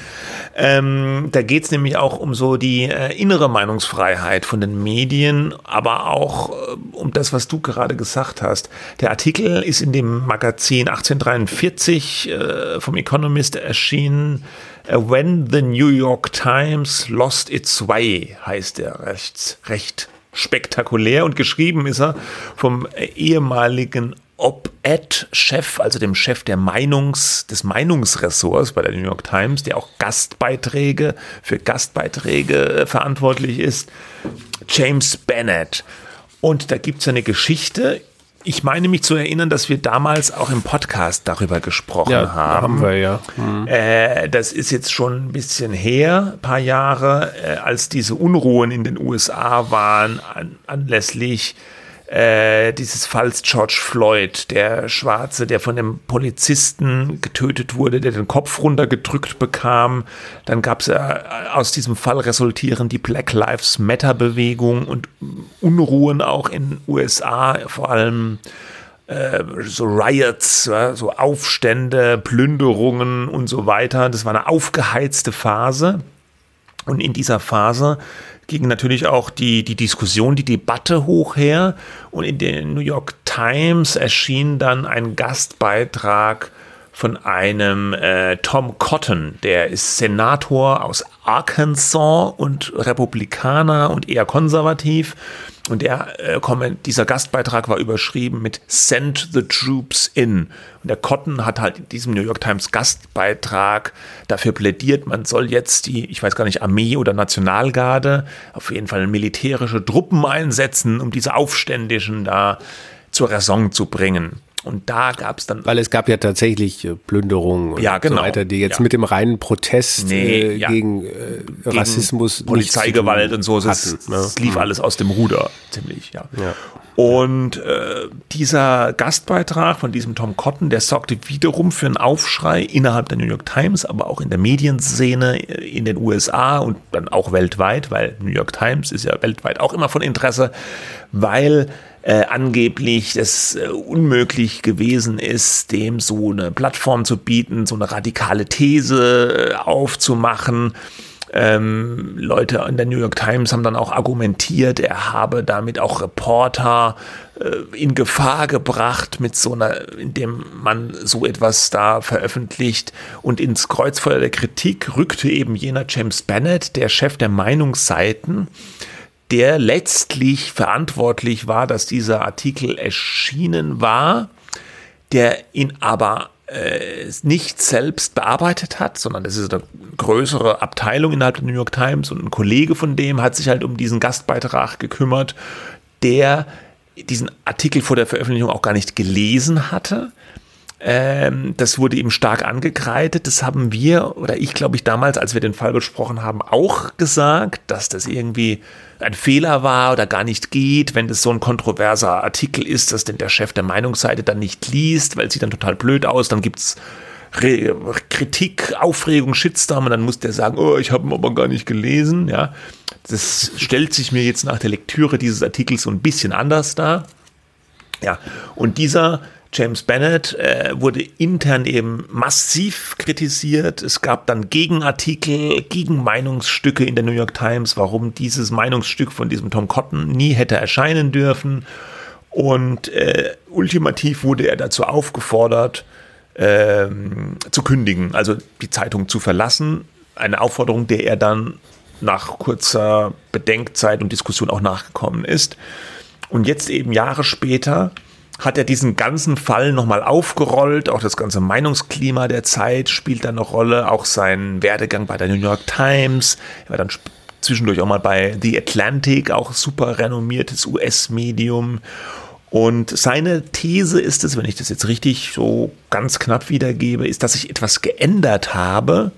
Ähm, da geht es nämlich auch um so die äh, innere Meinungsfreiheit von den Medien, aber auch äh, um das, was du gerade gesagt hast. Der Artikel ist in dem Magazin 1843 äh, vom Economist erschienen. Uh, When the New York Times Lost Its Way heißt er recht, recht spektakulär und geschrieben ist er vom ehemaligen Op-Ed-Chef, also dem Chef der Meinungs, des Meinungsressorts bei der New York Times, der auch Gastbeiträge für Gastbeiträge äh, verantwortlich ist, James Bennett. Und da gibt es eine Geschichte. Ich meine mich zu erinnern, dass wir damals auch im Podcast darüber gesprochen ja, haben. haben wir ja. Mhm. Äh, das ist jetzt schon ein bisschen her, ein paar Jahre, äh, als diese Unruhen in den USA waren, an, anlässlich äh, dieses Falls George Floyd, der Schwarze, der von dem Polizisten getötet wurde, der den Kopf runtergedrückt bekam. Dann gab es äh, aus diesem Fall resultieren die Black Lives Matter Bewegung und Unruhen auch in USA, vor allem äh, so Riots, so Aufstände, Plünderungen und so weiter. Das war eine aufgeheizte Phase. Und in dieser Phase ging natürlich auch die, die Diskussion, die Debatte hoch her. Und in der New York Times erschien dann ein Gastbeitrag von einem äh, Tom Cotton, der ist Senator aus Arkansas und Republikaner und eher konservativ. Und der, äh, dieser Gastbeitrag war überschrieben mit Send the Troops in. Und der Cotton hat halt in diesem New York Times Gastbeitrag dafür plädiert, man soll jetzt die, ich weiß gar nicht, Armee oder Nationalgarde, auf jeden Fall militärische Truppen einsetzen, um diese Aufständischen da zur Raison zu bringen. Und da gab es dann. Weil es gab ja tatsächlich äh, Plünderungen ja, genau. und so weiter, die jetzt ja. mit dem reinen Protest nee, äh, ja. gegen, äh, gegen, Rassismus. Polizeigewalt und so, das, hatten, das ne? lief mhm. alles aus dem Ruder, ziemlich, ja. ja. Und äh, dieser Gastbeitrag von diesem Tom Cotton, der sorgte wiederum für einen Aufschrei innerhalb der New York Times, aber auch in der Medienszene in den USA und dann auch weltweit, weil New York Times ist ja weltweit auch immer von Interesse, weil äh, angeblich es äh, unmöglich gewesen ist, dem so eine Plattform zu bieten, so eine radikale These äh, aufzumachen. Ähm, Leute in der New York Times haben dann auch argumentiert, er habe damit auch Reporter äh, in Gefahr gebracht mit so einer, indem man so etwas da veröffentlicht und ins Kreuzfeuer der Kritik rückte eben jener James Bennett, der Chef der Meinungsseiten, der letztlich verantwortlich war, dass dieser Artikel erschienen war, der ihn aber äh, nicht selbst bearbeitet hat, sondern das ist eine größere Abteilung innerhalb der New York Times und ein Kollege von dem hat sich halt um diesen Gastbeitrag gekümmert, der diesen Artikel vor der Veröffentlichung auch gar nicht gelesen hatte, ähm, das wurde ihm stark angekreidet. Das haben wir oder ich glaube ich damals, als wir den Fall besprochen haben, auch gesagt, dass das irgendwie ein Fehler war oder gar nicht geht, wenn das so ein kontroverser Artikel ist, dass denn der Chef der Meinungsseite dann nicht liest, weil es sieht dann total blöd aus, dann gibt's Re Kritik, Aufregung, Shitstorm und dann muss der sagen, oh, ich habe ihn aber gar nicht gelesen, ja. Das stellt sich mir jetzt nach der Lektüre dieses Artikels so ein bisschen anders dar. Ja, und dieser James Bennett äh, wurde intern eben massiv kritisiert. Es gab dann Gegenartikel, Gegenmeinungsstücke in der New York Times, warum dieses Meinungsstück von diesem Tom Cotton nie hätte erscheinen dürfen. Und äh, ultimativ wurde er dazu aufgefordert, ähm, zu kündigen, also die Zeitung zu verlassen. Eine Aufforderung, der er dann nach kurzer Bedenkzeit und Diskussion auch nachgekommen ist. Und jetzt eben Jahre später hat er diesen ganzen Fall nochmal aufgerollt. Auch das ganze Meinungsklima der Zeit spielt da eine Rolle. Auch sein Werdegang bei der New York Times. Er war dann zwischendurch auch mal bei The Atlantic, auch super renommiertes US-Medium. Und seine These ist es, wenn ich das jetzt richtig so ganz knapp wiedergebe, ist, dass sich etwas geändert habe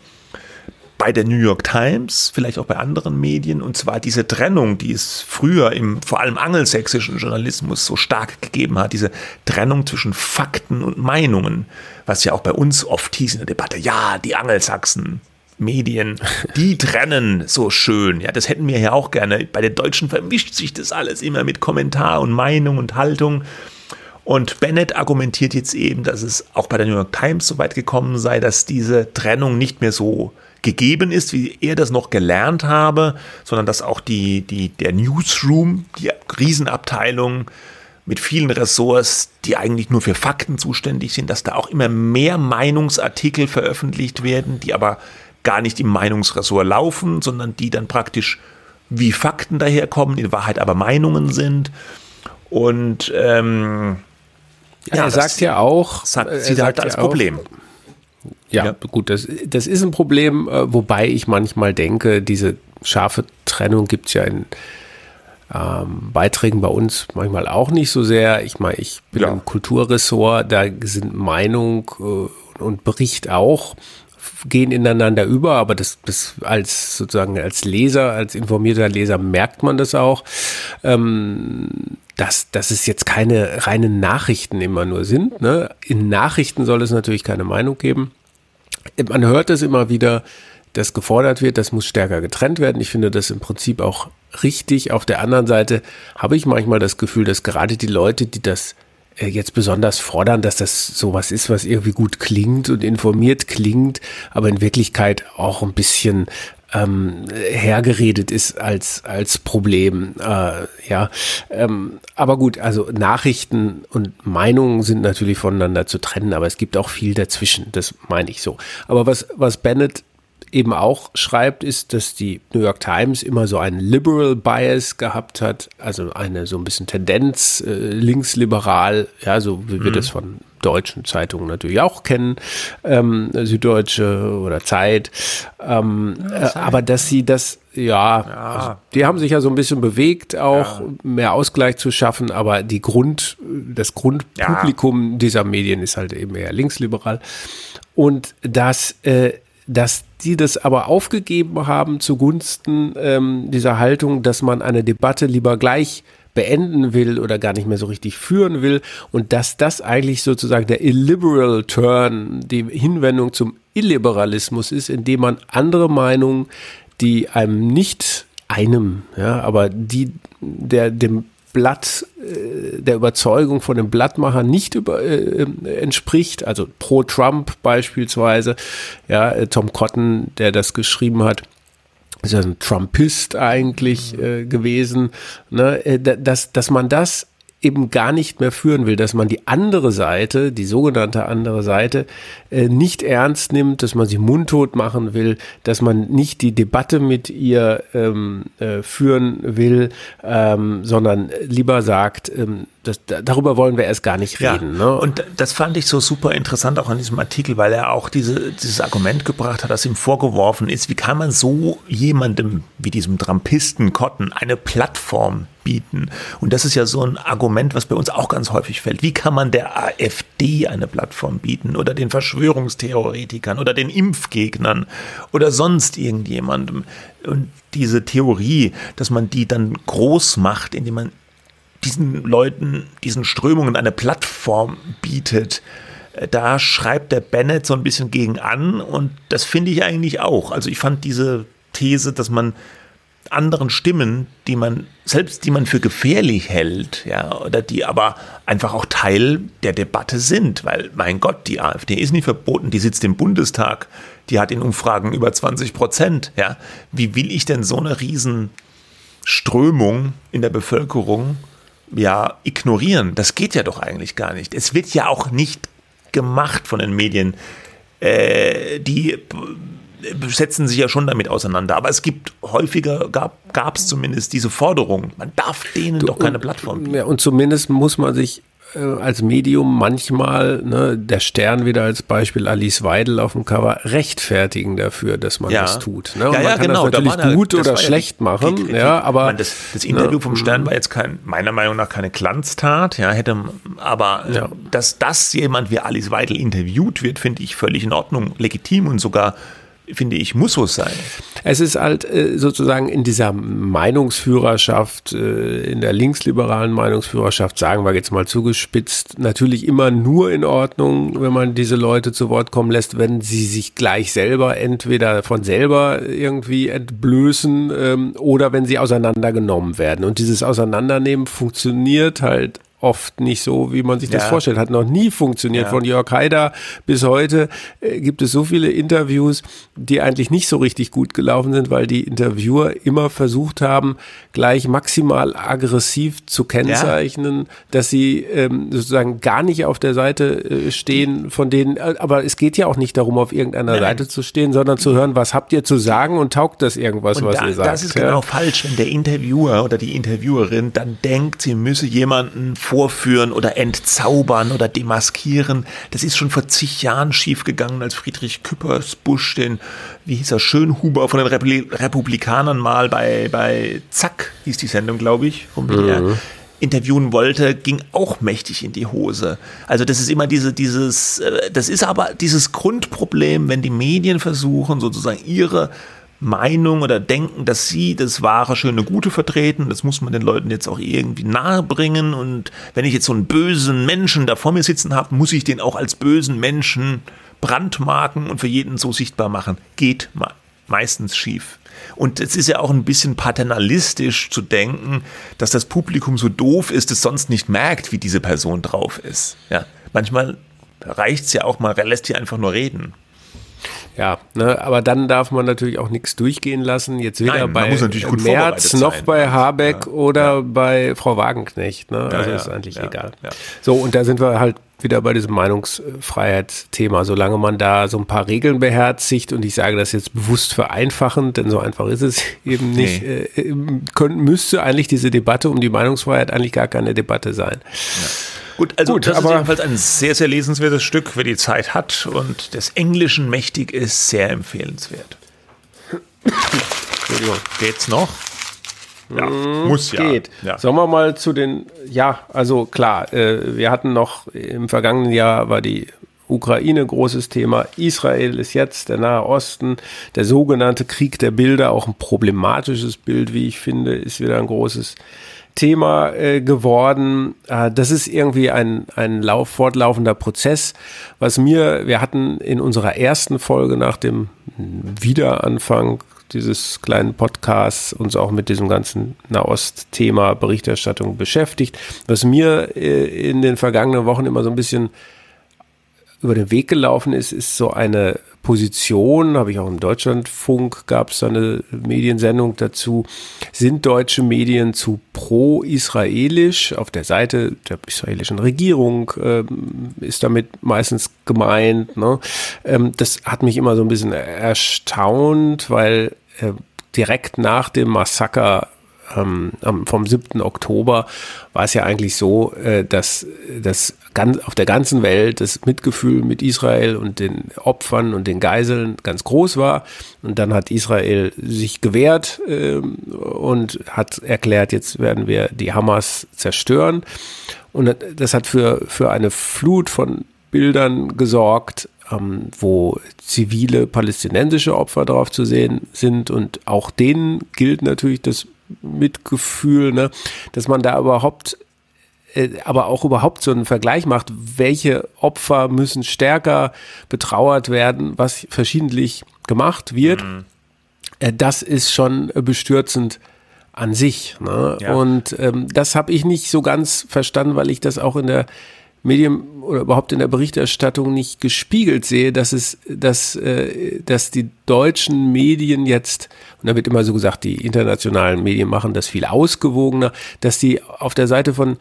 bei der New York Times, vielleicht auch bei anderen Medien, und zwar diese Trennung, die es früher im vor allem angelsächsischen Journalismus so stark gegeben hat, diese Trennung zwischen Fakten und Meinungen, was ja auch bei uns oft hieß in der Debatte, ja, die Angelsachsen, Medien, die trennen so schön. Ja, das hätten wir ja auch gerne. Bei den Deutschen vermischt sich das alles immer mit Kommentar und Meinung und Haltung. Und Bennett argumentiert jetzt eben, dass es auch bei der New York Times so weit gekommen sei, dass diese Trennung nicht mehr so gegeben ist, wie er das noch gelernt habe, sondern dass auch die, die, der Newsroom, die Riesenabteilung mit vielen Ressorts, die eigentlich nur für Fakten zuständig sind, dass da auch immer mehr Meinungsartikel veröffentlicht werden, die aber gar nicht im Meinungsressort laufen, sondern die dann praktisch wie Fakten daherkommen, in Wahrheit aber Meinungen sind. Und ähm, ja, er sagt ja auch, sieht halt als Problem. Auch, ja, ja, gut, das, das ist ein Problem, äh, wobei ich manchmal denke, diese scharfe Trennung gibt es ja in ähm, Beiträgen bei uns manchmal auch nicht so sehr. Ich meine, ich bin ja. im Kulturressort, da sind Meinung äh, und Bericht auch gehen ineinander über, aber das, das als sozusagen als Leser, als informierter Leser merkt man das auch, ähm, dass, dass es jetzt keine reinen Nachrichten immer nur sind. Ne? In Nachrichten soll es natürlich keine Meinung geben man hört es immer wieder, dass gefordert wird, das muss stärker getrennt werden. Ich finde das im Prinzip auch richtig. Auf der anderen Seite habe ich manchmal das Gefühl, dass gerade die Leute, die das äh, jetzt besonders fordern, dass das sowas ist, was irgendwie gut klingt und informiert klingt, aber in Wirklichkeit auch ein bisschen ähm, hergeredet ist als, als Problem. Äh, ja, ähm, aber gut, also Nachrichten und Meinungen sind natürlich voneinander zu trennen, aber es gibt auch viel dazwischen, das meine ich so. Aber was, was Bennett eben auch schreibt, ist, dass die New York Times immer so einen Liberal Bias gehabt hat, also eine so ein bisschen Tendenz äh, linksliberal, ja, so wie wir mhm. das von deutschen Zeitungen natürlich auch kennen, ähm, Süddeutsche oder Zeit. Ähm, ja, äh, aber dass sie das, ja, ja. Also die haben sich ja so ein bisschen bewegt, auch ja. mehr Ausgleich zu schaffen, aber die Grund, das Grundpublikum dieser Medien ist halt eben eher linksliberal. Und dass, äh, dass die das aber aufgegeben haben zugunsten ähm, dieser Haltung, dass man eine Debatte lieber gleich beenden will oder gar nicht mehr so richtig führen will. Und dass das eigentlich sozusagen der illiberal Turn, die Hinwendung zum Illiberalismus ist, indem man andere Meinungen, die einem nicht einem, ja, aber die der dem Blatt äh, der Überzeugung von dem Blattmacher nicht über, äh, entspricht, also pro Trump beispielsweise, ja, äh, Tom Cotton, der das geschrieben hat, ist ja ein Trumpist eigentlich äh, gewesen, ne, äh, dass, dass man das eben gar nicht mehr führen will, dass man die andere Seite, die sogenannte andere Seite, äh, nicht ernst nimmt, dass man sie mundtot machen will, dass man nicht die Debatte mit ihr ähm, äh, führen will, ähm, sondern lieber sagt, ähm, das, darüber wollen wir erst gar nicht reden. Ja, ne? Und das fand ich so super interessant auch an diesem Artikel, weil er auch diese, dieses Argument gebracht hat, das ihm vorgeworfen ist, wie kann man so jemandem wie diesem Trampisten Cotton eine Plattform bieten? Und das ist ja so ein Argument, was bei uns auch ganz häufig fällt. Wie kann man der AfD eine Plattform bieten oder den Verschwörungstheoretikern oder den Impfgegnern oder sonst irgendjemandem? Und diese Theorie, dass man die dann groß macht, indem man diesen Leuten, diesen Strömungen eine Plattform bietet, äh, da schreibt der Bennett so ein bisschen gegen an und das finde ich eigentlich auch. Also ich fand diese These, dass man anderen Stimmen, die man selbst die man für gefährlich hält, ja, oder die aber einfach auch Teil der Debatte sind, weil mein Gott, die AfD ist nicht verboten, die sitzt im Bundestag, die hat in Umfragen über 20 Prozent, ja. Wie will ich denn so eine Riesenströmung in der Bevölkerung ja ignorieren. Das geht ja doch eigentlich gar nicht. Es wird ja auch nicht gemacht von den Medien. Äh, die setzen sich ja schon damit auseinander. Aber es gibt häufiger, gab es zumindest diese Forderung, man darf denen du, doch keine Plattform bieten. Ja, und zumindest muss man sich äh, als Medium manchmal, ne, der Stern wieder als Beispiel, Alice Weidel auf dem Cover, rechtfertigen dafür, dass man ja. das tut. Ne? Und ja, ja, man kann genau. das natürlich da gut oder schlecht ja machen. Die, ja, aber meine, das, das, Interview ne, vom Stern war jetzt kein, meiner Meinung nach keine Glanztat. Ja, hätte, aber ja. dass das jemand wie Alice Weidel interviewt wird, finde ich völlig in Ordnung, legitim und sogar finde ich, muss so sein. Es ist halt äh, sozusagen in dieser Meinungsführerschaft, äh, in der linksliberalen Meinungsführerschaft, sagen wir jetzt mal zugespitzt, natürlich immer nur in Ordnung, wenn man diese Leute zu Wort kommen lässt, wenn sie sich gleich selber entweder von selber irgendwie entblößen ähm, oder wenn sie auseinandergenommen werden. Und dieses Auseinandernehmen funktioniert halt oft nicht so, wie man sich das vorstellt. Hat noch nie funktioniert. Ja. Von Jörg Haider bis heute äh, gibt es so viele Interviews, die eigentlich nicht so richtig gut gelaufen sind, weil die Interviewer immer versucht haben, gleich maximal aggressiv zu kennzeichnen, ja. dass sie ähm, sozusagen gar nicht auf der Seite äh, stehen von denen. Äh, aber es geht ja auch nicht darum, auf irgendeiner Nein. Seite zu stehen, sondern zu hören, was habt ihr zu sagen und taugt das irgendwas, und was da, ihr sagt. Das ist genau falsch, wenn der Interviewer oder die Interviewerin dann denkt, sie müsse jemanden vorführen oder entzaubern oder demaskieren. Das ist schon vor zig Jahren schiefgegangen, als Friedrich Küppersbusch den, wie hieß er, Schönhuber von den Republikanern mal bei, bei Zack, hieß die Sendung, glaube ich, vom BR. Mhm interviewen wollte, ging auch mächtig in die Hose. Also das ist immer diese, dieses, äh, das ist aber dieses Grundproblem, wenn die Medien versuchen, sozusagen ihre Meinung oder denken, dass sie das wahre, schöne, gute vertreten. Das muss man den Leuten jetzt auch irgendwie nahe bringen. Und wenn ich jetzt so einen bösen Menschen da vor mir sitzen habe, muss ich den auch als bösen Menschen brandmarken und für jeden so sichtbar machen. Geht meistens schief. Und es ist ja auch ein bisschen paternalistisch zu denken, dass das Publikum so doof ist, es sonst nicht merkt, wie diese Person drauf ist. Ja, manchmal reicht es ja auch mal, lässt sie einfach nur reden. Ja, ne, aber dann darf man natürlich auch nichts durchgehen lassen. Jetzt weder Nein, bei Merz noch sein. bei Ja, Habeck ja, oder ja. bei Frau Wagenknecht. Ne? also ja, ist eigentlich ja, egal. ja. So, und da sind wir halt wieder bei diesem Meinungsfreiheitsthema. Solange man da so ein paar Regeln beherzigt und ich sage das jetzt bewusst vereinfachend, denn so einfach ist es eben nicht, Nee. äh, können, müsste eigentlich diese Debatte um die Meinungsfreiheit eigentlich gar keine Debatte sein. Gut, also Gut, das aber- ist jedenfalls ein sehr, sehr lesenswertes Stück, wer die Zeit hat und des Englischen mächtig ist, sehr empfehlenswert. Entschuldigung. Geht's noch? Ja, muss ja. geht. Ja. Sollen wir mal zu den, ja, also klar, äh, wir hatten noch im vergangenen Jahr war die Ukraine großes Thema. Israel ist jetzt der Nahe Osten, der sogenannte Krieg der Bilder, auch ein problematisches Bild, wie ich finde, ist wieder ein großes Thema äh, geworden. Äh, das ist irgendwie ein, ein lauf, fortlaufender Prozess. Was mir, wir hatten in unserer ersten Folge nach dem Wiederanfang dieses kleinen Podcasts uns auch mit diesem ganzen Nahost-Thema Berichterstattung beschäftigt. Was mir äh, in den vergangenen Wochen immer so ein bisschen über den Weg gelaufen ist, ist so eine Position, habe ich auch im Deutschlandfunk, gab es eine Mediensendung dazu, sind deutsche Medien zu pro-israelisch auf der Seite der israelischen Regierung, ähm, ist damit meistens gemeint. Ne? Ähm, das hat mich immer so ein bisschen erstaunt, weil äh, direkt nach dem Massaker ähm, vom 7. Oktober war es ja eigentlich so, äh, dass, dass ganz, auf der ganzen Welt das Mitgefühl mit Israel und den Opfern und den Geiseln ganz groß war. Und dann hat Israel sich gewehrt ähm, und hat erklärt, jetzt werden wir die Hamas zerstören. Und das hat für, für eine Flut von Bildern gesorgt, ähm, wo zivile palästinensische Opfer drauf zu sehen sind. Und auch denen gilt natürlich das Mitgefühl, ne, dass man da überhaupt äh, aber auch überhaupt so einen Vergleich macht, welche Opfer müssen stärker betrauert werden, was verschiedentlich gemacht wird. Äh, Das ist schon bestürzend an sich. Ne? Ja. Und ähm, das habe ich nicht so ganz verstanden, weil ich das auch in der Medien oder überhaupt in der Berichterstattung nicht gespiegelt sehe, dass es, dass, äh, dass die deutschen Medien jetzt, und da wird immer so gesagt, die internationalen Medien machen das viel ausgewogener, dass die auf der Seite von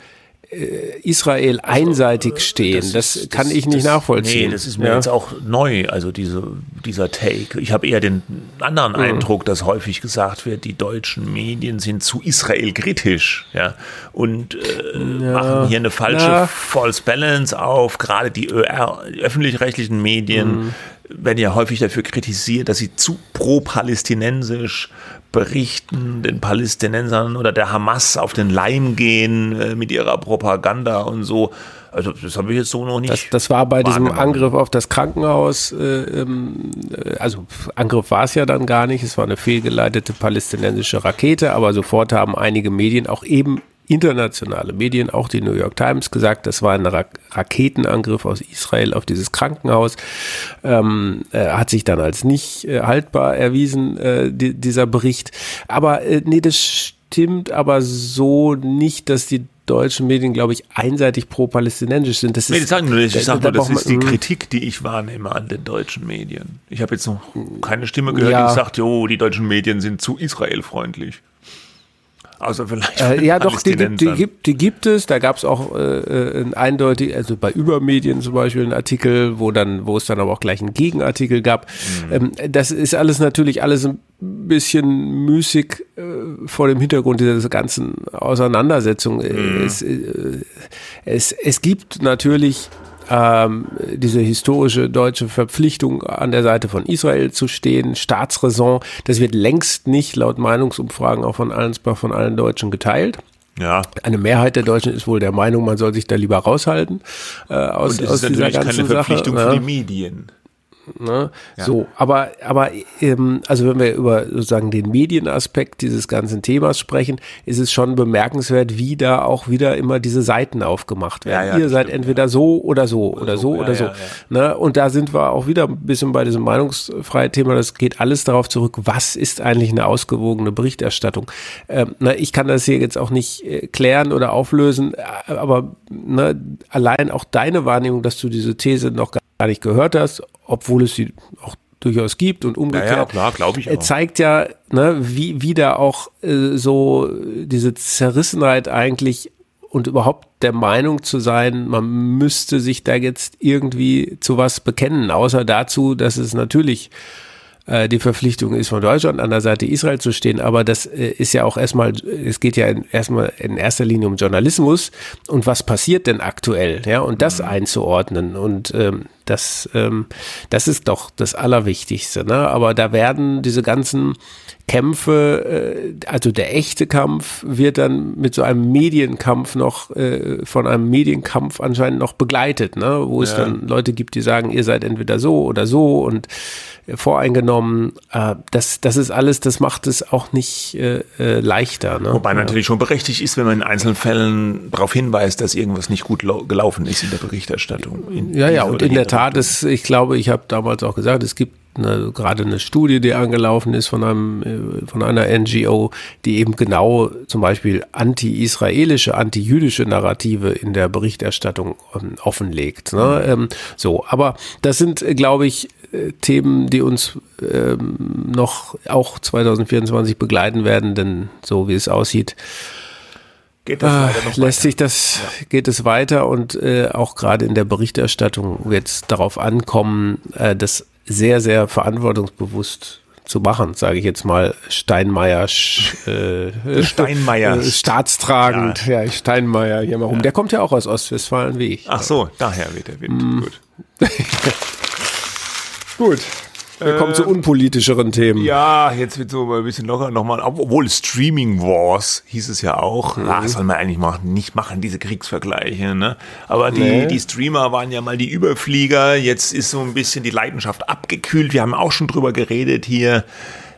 Israel einseitig stehen. Das, ist- kann ich nicht das- nachvollziehen. Nee, das ist mir Ja. jetzt auch neu, also diese, dieser Take. Ich habe eher den anderen Mhm. Eindruck, dass häufig gesagt wird, die deutschen Medien sind zu Israel kritisch, ja, und äh, machen hier eine falsche Ja. False Balance auf. Gerade die öffentlich-rechtlichen Medien Mhm. werden ja häufig dafür kritisiert, dass sie zu pro-palästinensisch berichten, den Palästinensern oder der Hamas auf den Leim gehen äh, mit ihrer Propaganda und so. Also das habe ich jetzt so noch nicht. Das, das war bei diesem. Angriff auf das Krankenhaus, äh, ähm, äh, also Angriff war es ja dann gar nicht, es war eine fehlgeleitete palästinensische Rakete, aber sofort haben einige Medien, auch eben internationale Medien, auch die New York Times, gesagt, das war ein Ra Raketenangriff aus Israel auf dieses Krankenhaus. Ähm, äh, hat sich dann als nicht äh, haltbar erwiesen, äh, di dieser Bericht. Aber äh, nee, das stimmt aber so nicht, dass die deutschen Medien, glaube ich, einseitig pro-palästinensisch sind. Das Nee, ist, das sagen nur. Ich sage nur, das ist die mhm. Kritik, die ich wahrnehme an den deutschen Medien. Ich habe jetzt noch keine Stimme gehört, Ja. die sagt, jo, die deutschen Medien sind zu israelfreundlich. Außer vielleicht Äh, ja, doch, die gibt, die, gibt, die gibt es. Da gab es auch äh, äh, ein eindeutig, also bei Übermedien zum Beispiel einen Artikel, wo dann, wo es dann aber auch gleich einen Gegenartikel gab. Ähm, das ist alles natürlich alles ein bisschen müßig äh, vor dem Hintergrund dieser ganzen Auseinandersetzung. Äh, Es, äh, es, es gibt natürlich ähm, diese historische deutsche Verpflichtung an der Seite von Israel zu stehen, Staatsräson, das wird längst nicht laut Meinungsumfragen auch von allen, von allen Deutschen geteilt. Ja, Eine Mehrheit der Deutschen ist wohl der Meinung, man soll sich da lieber raushalten äh, aus, und es aus ist dieser natürlich ganzen keine Verpflichtung Sache. für ja. die Medien. Ne? So, aber, aber ähm, also wenn wir über sozusagen den Medienaspekt dieses ganzen Themas sprechen, ist es schon bemerkenswert, wie da auch wieder immer diese Seiten aufgemacht werden. Ja, ja, Ihr seid stimmt, entweder so oder so oder so ja, oder so. ja, Ne? Und da sind wir auch wieder ein bisschen bei diesem Meinungsfreiheit-Thema. Das geht alles darauf zurück, was ist eigentlich eine ausgewogene Berichterstattung. Ähm, na, ich kann das hier jetzt auch nicht äh, klären oder auflösen, äh, aber ne, allein auch deine Wahrnehmung, dass du diese These noch gar nicht gehört hast, obwohl es sie auch durchaus gibt und umgekehrt. Ja, ja klar, glaube ich. Er zeigt ja, ne, wie, wie da auch äh, so diese Zerrissenheit eigentlich und überhaupt der Meinung zu sein, man müsste sich da jetzt irgendwie zu was bekennen, außer dazu, dass es natürlich äh, die Verpflichtung ist, von Deutschland an der Seite Israel zu stehen. Aber das äh, ist ja auch erstmal, es geht ja in, erstmal in erster Linie um Journalismus und was passiert denn aktuell, ja, und das mhm. einzuordnen. Und ähm, das, ähm, das ist doch das Allerwichtigste. Ne? Aber da werden diese ganzen Kämpfe, äh, also der echte Kampf wird dann mit so einem Medienkampf noch, äh, von einem Medienkampf anscheinend noch begleitet, ne? wo es dann Leute gibt, die sagen, ihr seid entweder so oder so und voreingenommen. Äh, das, das ist alles, das macht es auch nicht äh, äh leichter. Ne? Wobei ja. natürlich schon berechtigt ist, wenn man in einzelnen Fällen darauf hinweist, dass irgendwas nicht gut gelaufen ist in der Berichterstattung. In ja, ja, und in der Tat ist, ich glaube, ich habe damals auch gesagt, es gibt eine, gerade eine Studie, die angelaufen ist von einem äh, von einer NGO, die eben genau zum Beispiel anti-israelische, anti-jüdische Narrative in der Berichterstattung ähm, offenlegt. Ne? Mhm. Ähm, so, aber das sind, glaube ich, äh, Themen, die uns ähm, noch auch 2024 begleiten werden, denn so wie es aussieht, geht das äh, lässt sich das ja. geht es weiter und äh, auch gerade in der Berichterstattung wird es darauf ankommen, äh, das sehr sehr verantwortungsbewusst zu machen, sage ich jetzt mal Steinmeier, äh, Steinmeier, äh, staatstragend, ja, ja Steinmeier hier mal rum. Ja. Der kommt ja auch aus Ostwestfalen wie ich. Ach so, daher wird der Wind. Mm. Gut. Gut. Wir kommen zu ähm, unpolitischeren Themen. Ja, jetzt wird so ein bisschen locker nochmal, obwohl Streaming Wars hieß es ja auch. Mhm. Ah, soll man eigentlich mal nicht machen, diese Kriegsvergleiche, ne? Aber die, nee. die Streamer waren ja mal die Überflieger. Jetzt ist so ein bisschen die Leidenschaft abgekühlt. Wir haben auch schon drüber geredet hier.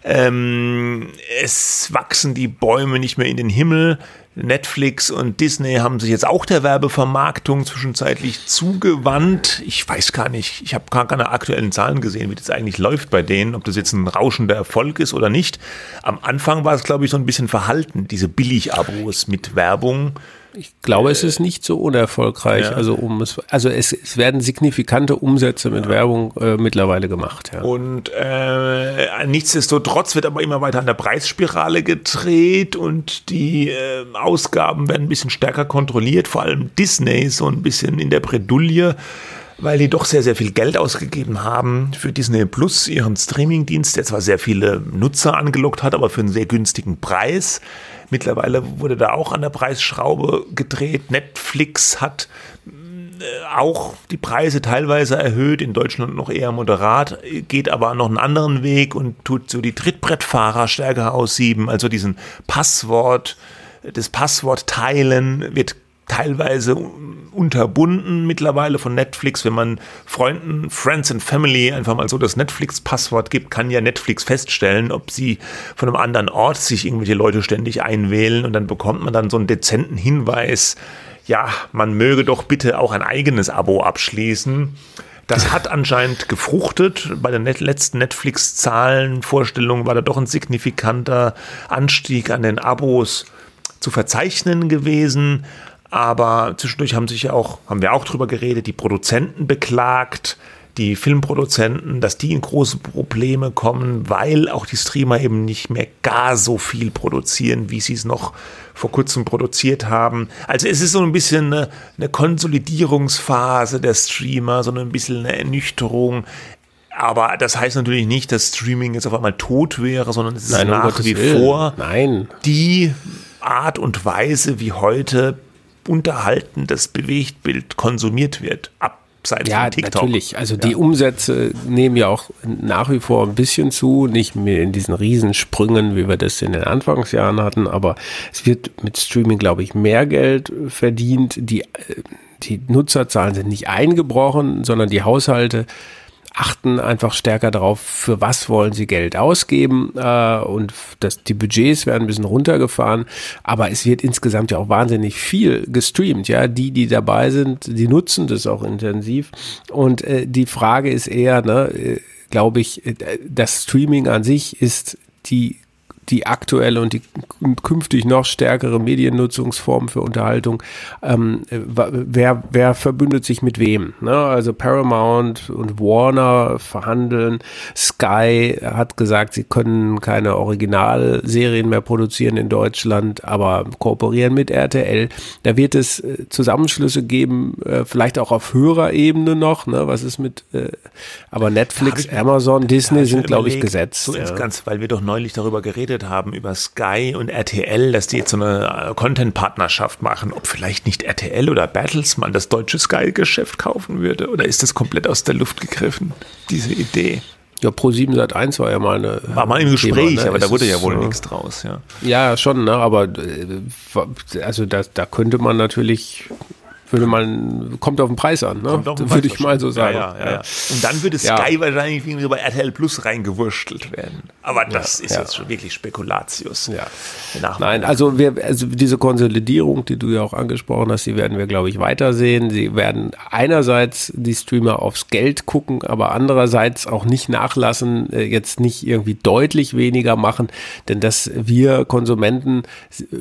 Ähm, es wachsen die Bäume nicht mehr in den Himmel. Netflix und Disney haben sich jetzt auch der Werbevermarktung zwischenzeitlich zugewandt. Ich weiß gar nicht, ich habe gar keine aktuellen Zahlen gesehen, wie das eigentlich läuft bei denen, ob das jetzt ein rauschender Erfolg ist oder nicht. Am Anfang war es, glaube ich, so ein bisschen verhalten, diese Billig-Abos mit Werbung. Ich glaube, es ist nicht so unerfolgreich. Ja. Also, um es, also es, es werden signifikante Umsätze mit ja. Werbung äh, mittlerweile gemacht. Ja. Und äh, nichtsdestotrotz wird aber immer weiter an der Preisspirale gedreht und die äh, Ausgaben werden ein bisschen stärker kontrolliert. Vor allem Disney so ein bisschen in der Bredouille weil die doch sehr, sehr viel Geld ausgegeben haben für Disney Plus, ihren Streamingdienst, der zwar sehr viele Nutzer angelockt hat, aber für einen sehr günstigen Preis. Mittlerweile wurde da auch an der Preisschraube gedreht. Netflix hat äh, auch die Preise teilweise erhöht, in Deutschland noch eher moderat, geht aber noch einen anderen Weg und tut so die Trittbrettfahrer stärker aussieben, also diesen Passwort, das Passwort teilen wird teilweise unterbunden mittlerweile von Netflix. Wenn man Freunden, Friends and Family einfach mal so das Netflix-Passwort gibt, kann ja Netflix feststellen, ob sie von einem anderen Ort sich irgendwelche Leute ständig einwählen und dann bekommt man dann so einen dezenten Hinweis, ja, man möge doch bitte auch ein eigenes Abo abschließen. Das hat anscheinend gefruchtet. Bei den letzten Netflix-Zahlen-Vorstellungen war da doch ein signifikanter Anstieg an den Abos zu verzeichnen gewesen. Aber zwischendurch haben sich ja auch, haben wir auch drüber geredet, die Produzenten beklagt, die Filmproduzenten, dass die in große Probleme kommen, weil auch die Streamer eben nicht mehr gar so viel produzieren, wie sie es noch vor kurzem produziert haben. Also es ist so ein bisschen eine, eine Konsolidierungsphase der Streamer, so ein bisschen eine Ernüchterung. Aber das heißt natürlich nicht, dass Streaming jetzt auf einmal tot wäre, sondern es ist Nein, nach um wie vor Nein. die Art und Weise, wie heute unterhaltendes Bewegtbild konsumiert wird. Abseits ja, von TikTok. natürlich. Also ja. die Umsätze nehmen ja auch nach wie vor ein bisschen zu, nicht mehr in diesen Riesensprüngen, wie wir das in den Anfangsjahren hatten, aber es wird mit Streaming, glaube ich, mehr Geld verdient. Die, äh, die Nutzerzahlen sind nicht eingebrochen, sondern die Haushalte achten einfach stärker darauf, für was wollen sie Geld ausgeben äh, und das, die Budgets werden ein bisschen runtergefahren, aber es wird insgesamt ja auch wahnsinnig viel gestreamt. Ja, die, die dabei sind, die nutzen das auch intensiv und äh, die Frage ist eher, ne, äh, glaube ich, äh, das Streaming an sich ist die die aktuelle und die künftig noch stärkere Mediennutzungsform für Unterhaltung. Ähm, wer, wer verbündet sich mit wem? Ne? Also Paramount und Warner verhandeln. Sky hat gesagt, sie können keine Originalserien mehr produzieren in Deutschland, aber kooperieren mit RTL. Da wird es äh, Zusammenschlüsse geben, äh, vielleicht auch auf höherer Ebene noch. Ne? Was ist mit, äh, aber Netflix, Amazon, Disney sind, glaube ich, gesetzt. So ja. ganz, weil wir doch neulich darüber geredet haben, über Sky und RTL, dass die jetzt so eine Content-Partnerschaft machen, ob vielleicht nicht RTL oder Battlesman das deutsche Sky-Geschäft kaufen würde. Oder ist das komplett aus der Luft gegriffen, diese Idee? Ja, Pro 7 seit 1 war ja mal eine. War mal im Gespräch, Thema, ne? aber da wurde ja wohl so nichts draus, ja. Ja, schon, ne? Aber äh, also da, da könnte man natürlich würde man, kommt auf den Preis an, ne? Würde ich mal so sagen. Ja, ja, ja. Und dann würde Sky wahrscheinlich irgendwie bei RTL Plus reingewurschtelt werden. Aber das ist jetzt schon wirklich Spekulatius. Nein, also wir, also diese Konsolidierung, die du ja auch angesprochen hast, die werden wir, glaube ich, weitersehen. Sie werden einerseits die Streamer aufs Geld gucken, aber andererseits auch nicht nachlassen, äh, jetzt nicht irgendwie deutlich weniger machen, denn dass wir Konsumenten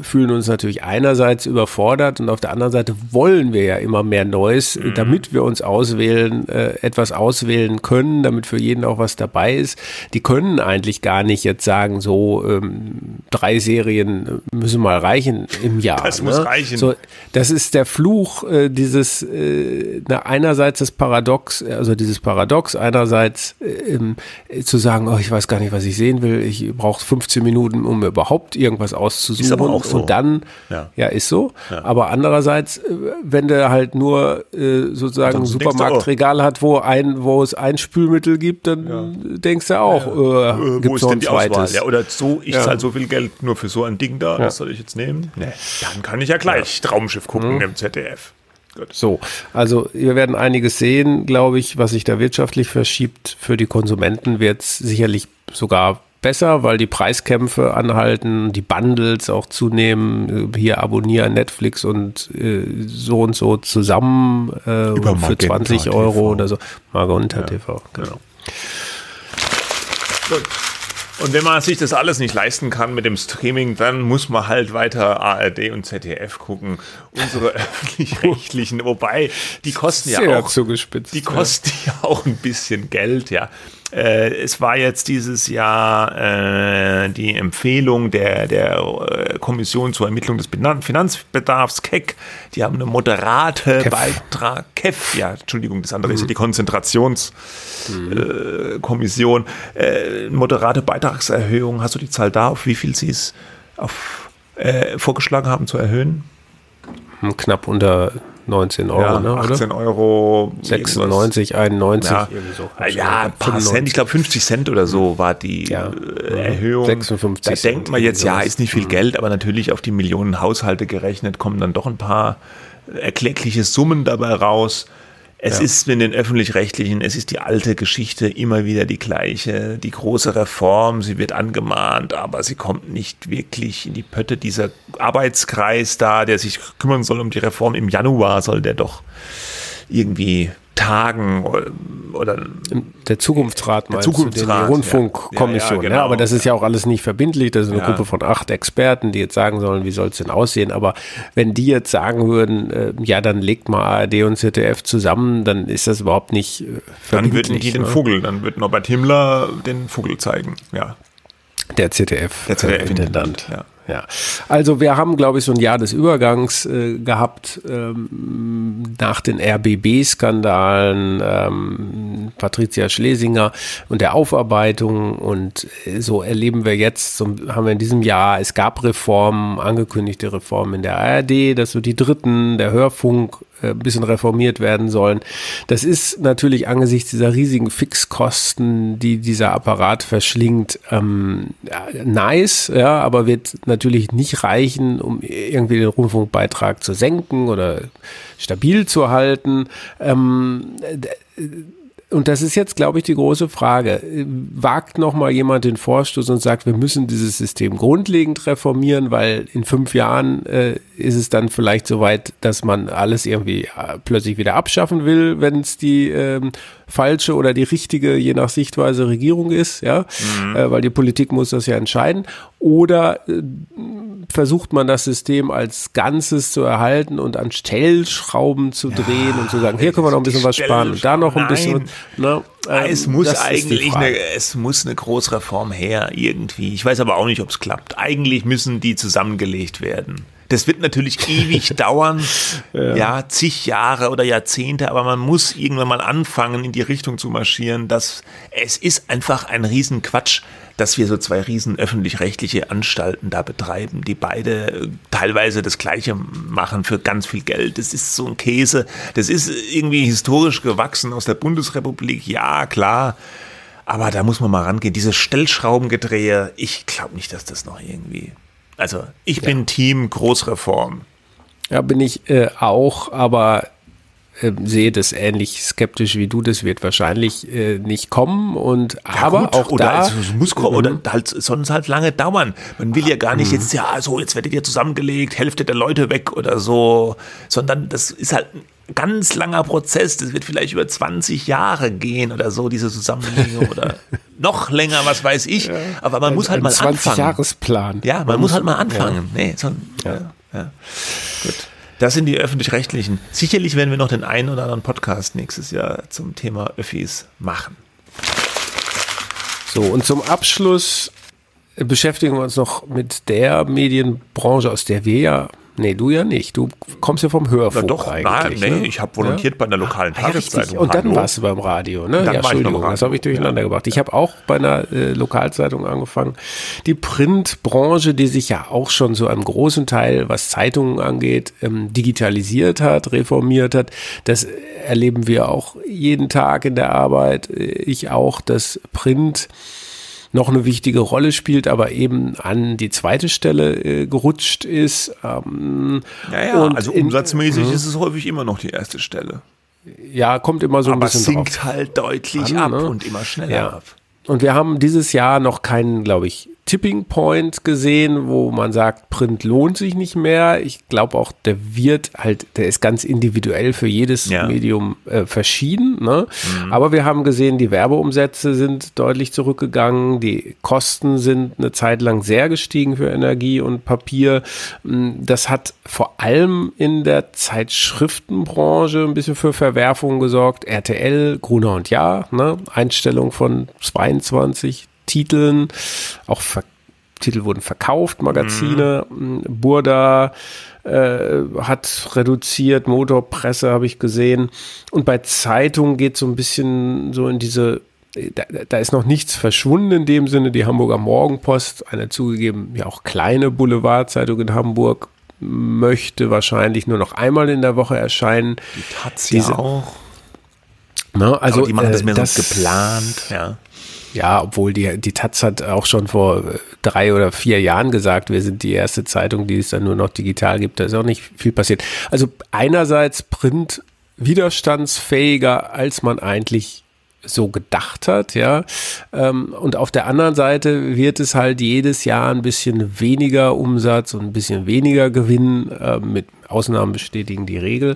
fühlen uns natürlich einerseits überfordert und auf der anderen Seite wollen wir wir ja immer mehr Neues, mhm. damit wir uns auswählen, äh, etwas auswählen können, damit für jeden auch was dabei ist. Die können eigentlich gar nicht jetzt sagen, so ähm, drei Serien müssen mal reichen im Jahr. Das ne? muss reichen. So, das ist der Fluch äh, dieses, äh, na, einerseits das Paradox, also dieses Paradox, einerseits äh, zu sagen, oh, ich weiß gar nicht, was ich sehen will, ich brauche 15 Minuten, um überhaupt irgendwas auszusuchen. Ist aber auch so. Und dann, ja, ja ist so. Ja. Aber andererseits, äh, wenn der halt nur äh, sozusagen ein Supermarktregal hat, wo ein, wo es ein Spülmittel gibt, dann ja. denkst du auch, ja, äh, äh, gibt es noch ein zweites. Ja, oder so, ich ja. zahle so viel Geld nur für so ein Ding da, das soll ich jetzt nehmen? Nee. Dann kann ich ja gleich Traumschiff gucken mhm. im ZDF. Gut. So, also wir werden einiges sehen, glaube ich, was sich da wirtschaftlich verschiebt. Für die Konsumenten wird es sicherlich sogar besser, weil die Preiskämpfe anhalten, die Bundles auch zunehmen. Hier abonniere Netflix und äh, so und so zusammen äh, für 20 Euro TV. oder so. Magenta ja. TV, genau. Gut. Und wenn man sich das alles nicht leisten kann mit dem Streaming, dann muss man halt weiter ARD und ZDF gucken. Unsere öffentlich-rechtlichen, wobei die kosten ja Sehr auch, zugespitzt, die kosten ja. ja auch ein bisschen Geld, ja. Äh, es war jetzt dieses Jahr äh, die Empfehlung der, der äh, Kommission zur Ermittlung des Finanzbedarfs, KEC. Die haben eine moderate Kef. Beitrag, KEF, ja, Entschuldigung, das andere mhm. ist ja die Konzentrationskommission. Mhm. Äh, moderate Beitragserhöhung, hast du die Zahl da, auf wie viel sie es auf, äh, vorgeschlagen haben zu erhöhen? Knapp unter 19 Euro, ja, ne, 18 Euro. 96, 91. Ja, so. ja ein paar Cent, ich glaube 50 Cent oder so war die ja. Äh, Erhöhung. 56 da denkt man jetzt, ja, ist nicht viel mhm. Geld, aber natürlich auf die Millionen Haushalte gerechnet kommen dann doch ein paar erkleckliche Summen dabei raus. Es ja. ist in den öffentlich-rechtlichen, es ist die alte Geschichte immer wieder die gleiche. Die große Reform, sie wird angemahnt, aber sie kommt nicht wirklich in die Pötte. Dieser Arbeitskreis da, der sich kümmern soll um die Reform im Januar, soll der doch irgendwie Tagen oder der Zukunftsrat der Zukunftsrat, die Rundfunkkommission. Ja, ja, genau. ja, aber das ist ja auch alles nicht verbindlich. Das ist eine Gruppe von acht Experten, die jetzt sagen sollen, wie soll es denn aussehen. Aber wenn die jetzt sagen würden, äh, ja, dann legt mal ARD und ZDF zusammen, dann ist das überhaupt nicht äh, Dann würden die den ne? Vogel, dann wird Norbert Himmler den Vogel zeigen. Ja. Der ZDF. Der ZDF-Intendant. Ja. Ja, also wir haben, glaube ich, so ein Jahr des Übergangs äh, gehabt ähm, nach den RBB-Skandalen, ähm, Patricia Schlesinger und der Aufarbeitung. Und äh, so erleben wir jetzt, so haben wir in diesem Jahr, es gab Reformen, angekündigte Reformen in der ARD, dass so die dritten, der Hörfunk ein bisschen reformiert werden sollen. Das ist natürlich angesichts dieser riesigen Fixkosten, die dieser Apparat verschlingt, ähm, nice, ja, aber wird natürlich nicht reichen, um irgendwie den Rundfunkbeitrag zu senken oder stabil zu halten. Ähm, und das ist jetzt, glaube ich, die große Frage. Wagt noch mal jemand den Vorstoß und sagt, wir müssen dieses System grundlegend reformieren, weil in fünf Jahren äh, ist es dann vielleicht so weit, dass man alles irgendwie äh, plötzlich wieder abschaffen will, wenn es die ähm, falsche oder die richtige, je nach Sichtweise, Regierung ist, ja, mhm. äh, weil die Politik muss das ja entscheiden. Oder äh, versucht man das System als Ganzes zu erhalten und an Stellschrauben zu drehen ja, und zu sagen, hier können wir noch ein bisschen was sparen und da noch ein bisschen. Ne, ähm, es muss eigentlich eine, es muss eine Großreform her irgendwie. Ich weiß aber auch nicht, ob es klappt. Eigentlich müssen die zusammengelegt werden. Das wird natürlich ewig dauern, ja. ja. zig Jahre oder Jahrzehnte, aber man muss irgendwann mal anfangen, in die Richtung zu marschieren, dass es ist einfach ein Riesenquatsch, dass wir so zwei riesen öffentlich-rechtliche Anstalten da betreiben, die beide äh, teilweise das Gleiche machen für ganz viel Geld. Das ist so ein Käse. Das ist irgendwie historisch gewachsen aus der Bundesrepublik. Ja, klar. Aber da muss man mal rangehen. Diese Stellschraubengedrehe, ich glaube nicht, dass das noch irgendwie also ich bin ja. Team Großreform. Ja, bin ich äh, auch, aber äh, sehe das ähnlich skeptisch wie du. Das wird wahrscheinlich äh, nicht kommen und ja, aber gut, auch oder da also, es muss kommen oder mhm. halt sonst halt lange dauern. Man will ja gar nicht mhm. jetzt ja so jetzt werdet ihr zusammengelegt, Hälfte der Leute weg oder so, sondern das ist halt ganz langer Prozess. Das wird vielleicht über 20 Jahre gehen oder so diese Zusammenlegung oder noch länger, was weiß ich. Ja, aber man ein, muss halt mal 20 anfangen. 20 Jahresplan. Ja, man, man muss halt mal anfangen. Ja. Nee, so, ja. ja. Gut. Das sind die öffentlich-rechtlichen. Sicherlich werden wir noch den einen oder anderen Podcast nächstes Jahr zum Thema Öffis machen. So, und zum Abschluss beschäftigen wir uns noch mit der Medienbranche, aus der wir ja Nee, du ja nicht. Du kommst ja vom Hörfunk Na doch, eigentlich. Nein, nee, ne? ich habe volontiert ja? bei einer lokalen ah, Tageszeitung. Und dann warst du beim Radio, ne? Dann ja, Entschuldigung, das habe ich durcheinander ja. gebracht. Ich habe auch bei einer äh, Lokalzeitung angefangen. Die Printbranche, die sich ja auch schon so einem großen Teil, was Zeitungen angeht, ähm, digitalisiert hat, reformiert hat, das erleben wir auch jeden Tag in der Arbeit. Ich auch, dass Print noch eine wichtige Rolle spielt, aber eben an die zweite Stelle äh, gerutscht ist. Ähm, ja, ja, also umsatzmäßig in, ist es häufig immer noch die erste Stelle. Ja, kommt immer so ein aber bisschen sinkt drauf. halt deutlich an, ab ne? und immer schneller ja. ab. Und wir haben dieses Jahr noch keinen, glaube ich, Tipping Point gesehen, wo man sagt, Print lohnt sich nicht mehr. Ich glaube auch, der wird halt, der ist ganz individuell für jedes ja. Medium äh, verschieden. Ne? Mhm. Aber wir haben gesehen, die Werbeumsätze sind deutlich zurückgegangen, die Kosten sind eine Zeit lang sehr gestiegen für Energie und Papier. Mm, das hat vor allem in der Zeitschriftenbranche ein bisschen für Verwerfungen gesorgt. RTL, Gruner und Jahr, ne? Einstellung von 22 Titeln, auch Ver Titel wurden verkauft, Magazine, mhm. Burda äh, hat reduziert, Motorpresse habe ich gesehen. Und bei Zeitungen geht so ein bisschen so in diese da, da, ist noch nichts verschwunden in dem Sinne. Die Hamburger Morgenpost, eine zugegeben ja auch kleine Boulevardzeitung in Hamburg, möchte wahrscheinlich nur noch einmal in der Woche erscheinen. Die Taz ja auch. Ne, also, Aber die machen das äh, mehr das, so geplant, ja. Ja, obwohl die, die Taz hat auch schon vor äh, drei oder vier Jahren gesagt, wir sind die erste Zeitung, die es dann nur noch digital gibt. Da ist auch nicht viel passiert. Also einerseits Print widerstandsfähiger, als man eigentlich so gedacht hat, ja. Ähm, und auf der anderen Seite wird es halt jedes Jahr ein bisschen weniger Umsatz und ein bisschen weniger Gewinn. Äh, mit Ausnahmen bestätigen die Regel.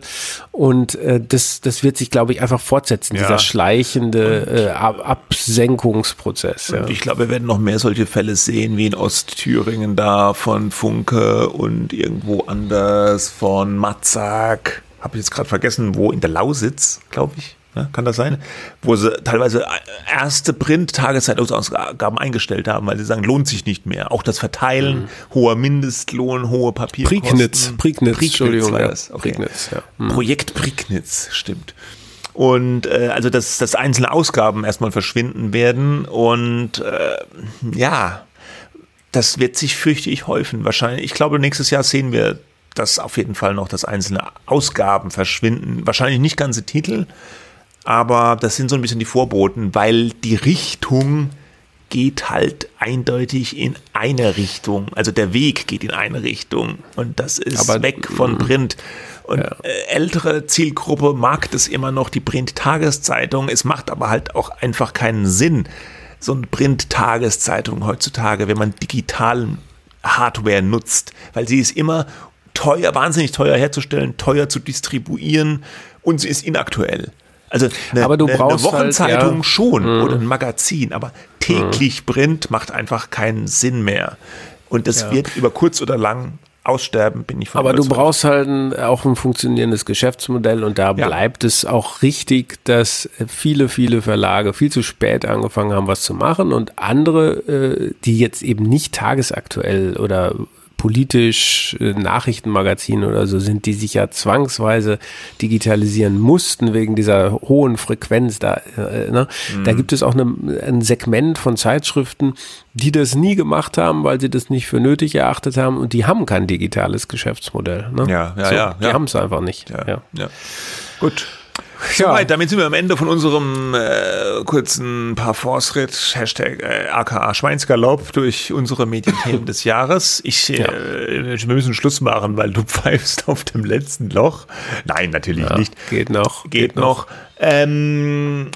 Und äh, das, das wird sich, glaube ich, einfach fortsetzen, ja. dieser schleichende äh, Absenkungsprozess. Ja. Ich glaube, wir werden noch mehr solche Fälle sehen, wie in Ostthüringen da von Funke und irgendwo anders von Matzak. Habe ich jetzt gerade vergessen, wo in der Lausitz, glaube ich Ne? Kann das sein? Wo sie teilweise erste Print-Tageszeitungsausgaben eingestellt haben, weil sie sagen, lohnt sich nicht mehr. Auch das Verteilen, mhm. hoher Mindestlohn, hohe Papierkosten. Prignitz, Prignitz, Prignitz Entschuldigung. War das. Okay. Prignitz, ja. Mhm. Projekt Prignitz, stimmt. Und äh, also, dass, dass einzelne Ausgaben erstmal verschwinden werden und äh, ja, das wird sich, fürchte ich, häufen. Wahrscheinlich, ich glaube, nächstes Jahr sehen wir dass auf jeden Fall noch, dass einzelne Ausgaben verschwinden. Wahrscheinlich nicht ganze Titel, aber das sind so ein bisschen die Vorboten, weil die Richtung geht halt eindeutig in eine Richtung. Also der Weg geht in eine Richtung und das ist aber, weg von Print. Und Ja. äh, ältere Zielgruppe mag das immer noch, die Print-Tageszeitung. Es macht aber halt auch einfach keinen Sinn, so eine Print-Tageszeitung heutzutage, wenn man digitalen Hardware nutzt, weil sie ist immer teuer, wahnsinnig teuer herzustellen, teuer zu distribuieren und sie ist inaktuell. Also eine, Aber du eine, brauchst eine Wochenzeitung halt, ja. schon oder ein Magazin, aber täglich Print macht einfach keinen Sinn mehr. Und das Ja. wird über kurz oder lang aussterben, bin ich von Aber du brauchst halt ein, auch ein funktionierendes Geschäftsmodell und da Ja. bleibt es auch richtig, dass viele, viele Verlage viel zu spät angefangen haben, was zu machen und andere, äh, die jetzt eben nicht tagesaktuell oder politisch äh, Nachrichtenmagazin oder so sind, die sich ja zwangsweise digitalisieren mussten wegen dieser hohen Frequenz. Da, äh, ne? da gibt es auch eine, ein Segment von Zeitschriften, die das nie gemacht haben, weil sie das nicht für nötig erachtet haben und die haben kein digitales Geschäftsmodell. Ne? Ja, ja, so, ja, Die ja. haben es einfach nicht. Ja, Ja. ja. Gut. Ja. Soweit, damit sind wir am Ende von unserem äh, kurzen Parforce-Ritt, Hashtag äh, aka Schweinsgalopp durch unsere Medienthemen des Jahres. Ich, äh, wir müssen Schluss machen, weil du pfeifst auf dem letzten Loch. Nein, natürlich Ja, nicht. Geht noch. Geht, noch. Ähm,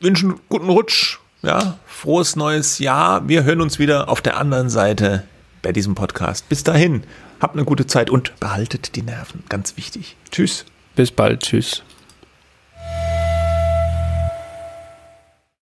wünschen guten Rutsch, ja, frohes neues Jahr. Wir hören uns wieder auf der anderen Seite bei diesem Podcast. Bis dahin, habt eine gute Zeit und behaltet die Nerven. Ganz wichtig. Tschüss. Bis bald. Tschüss.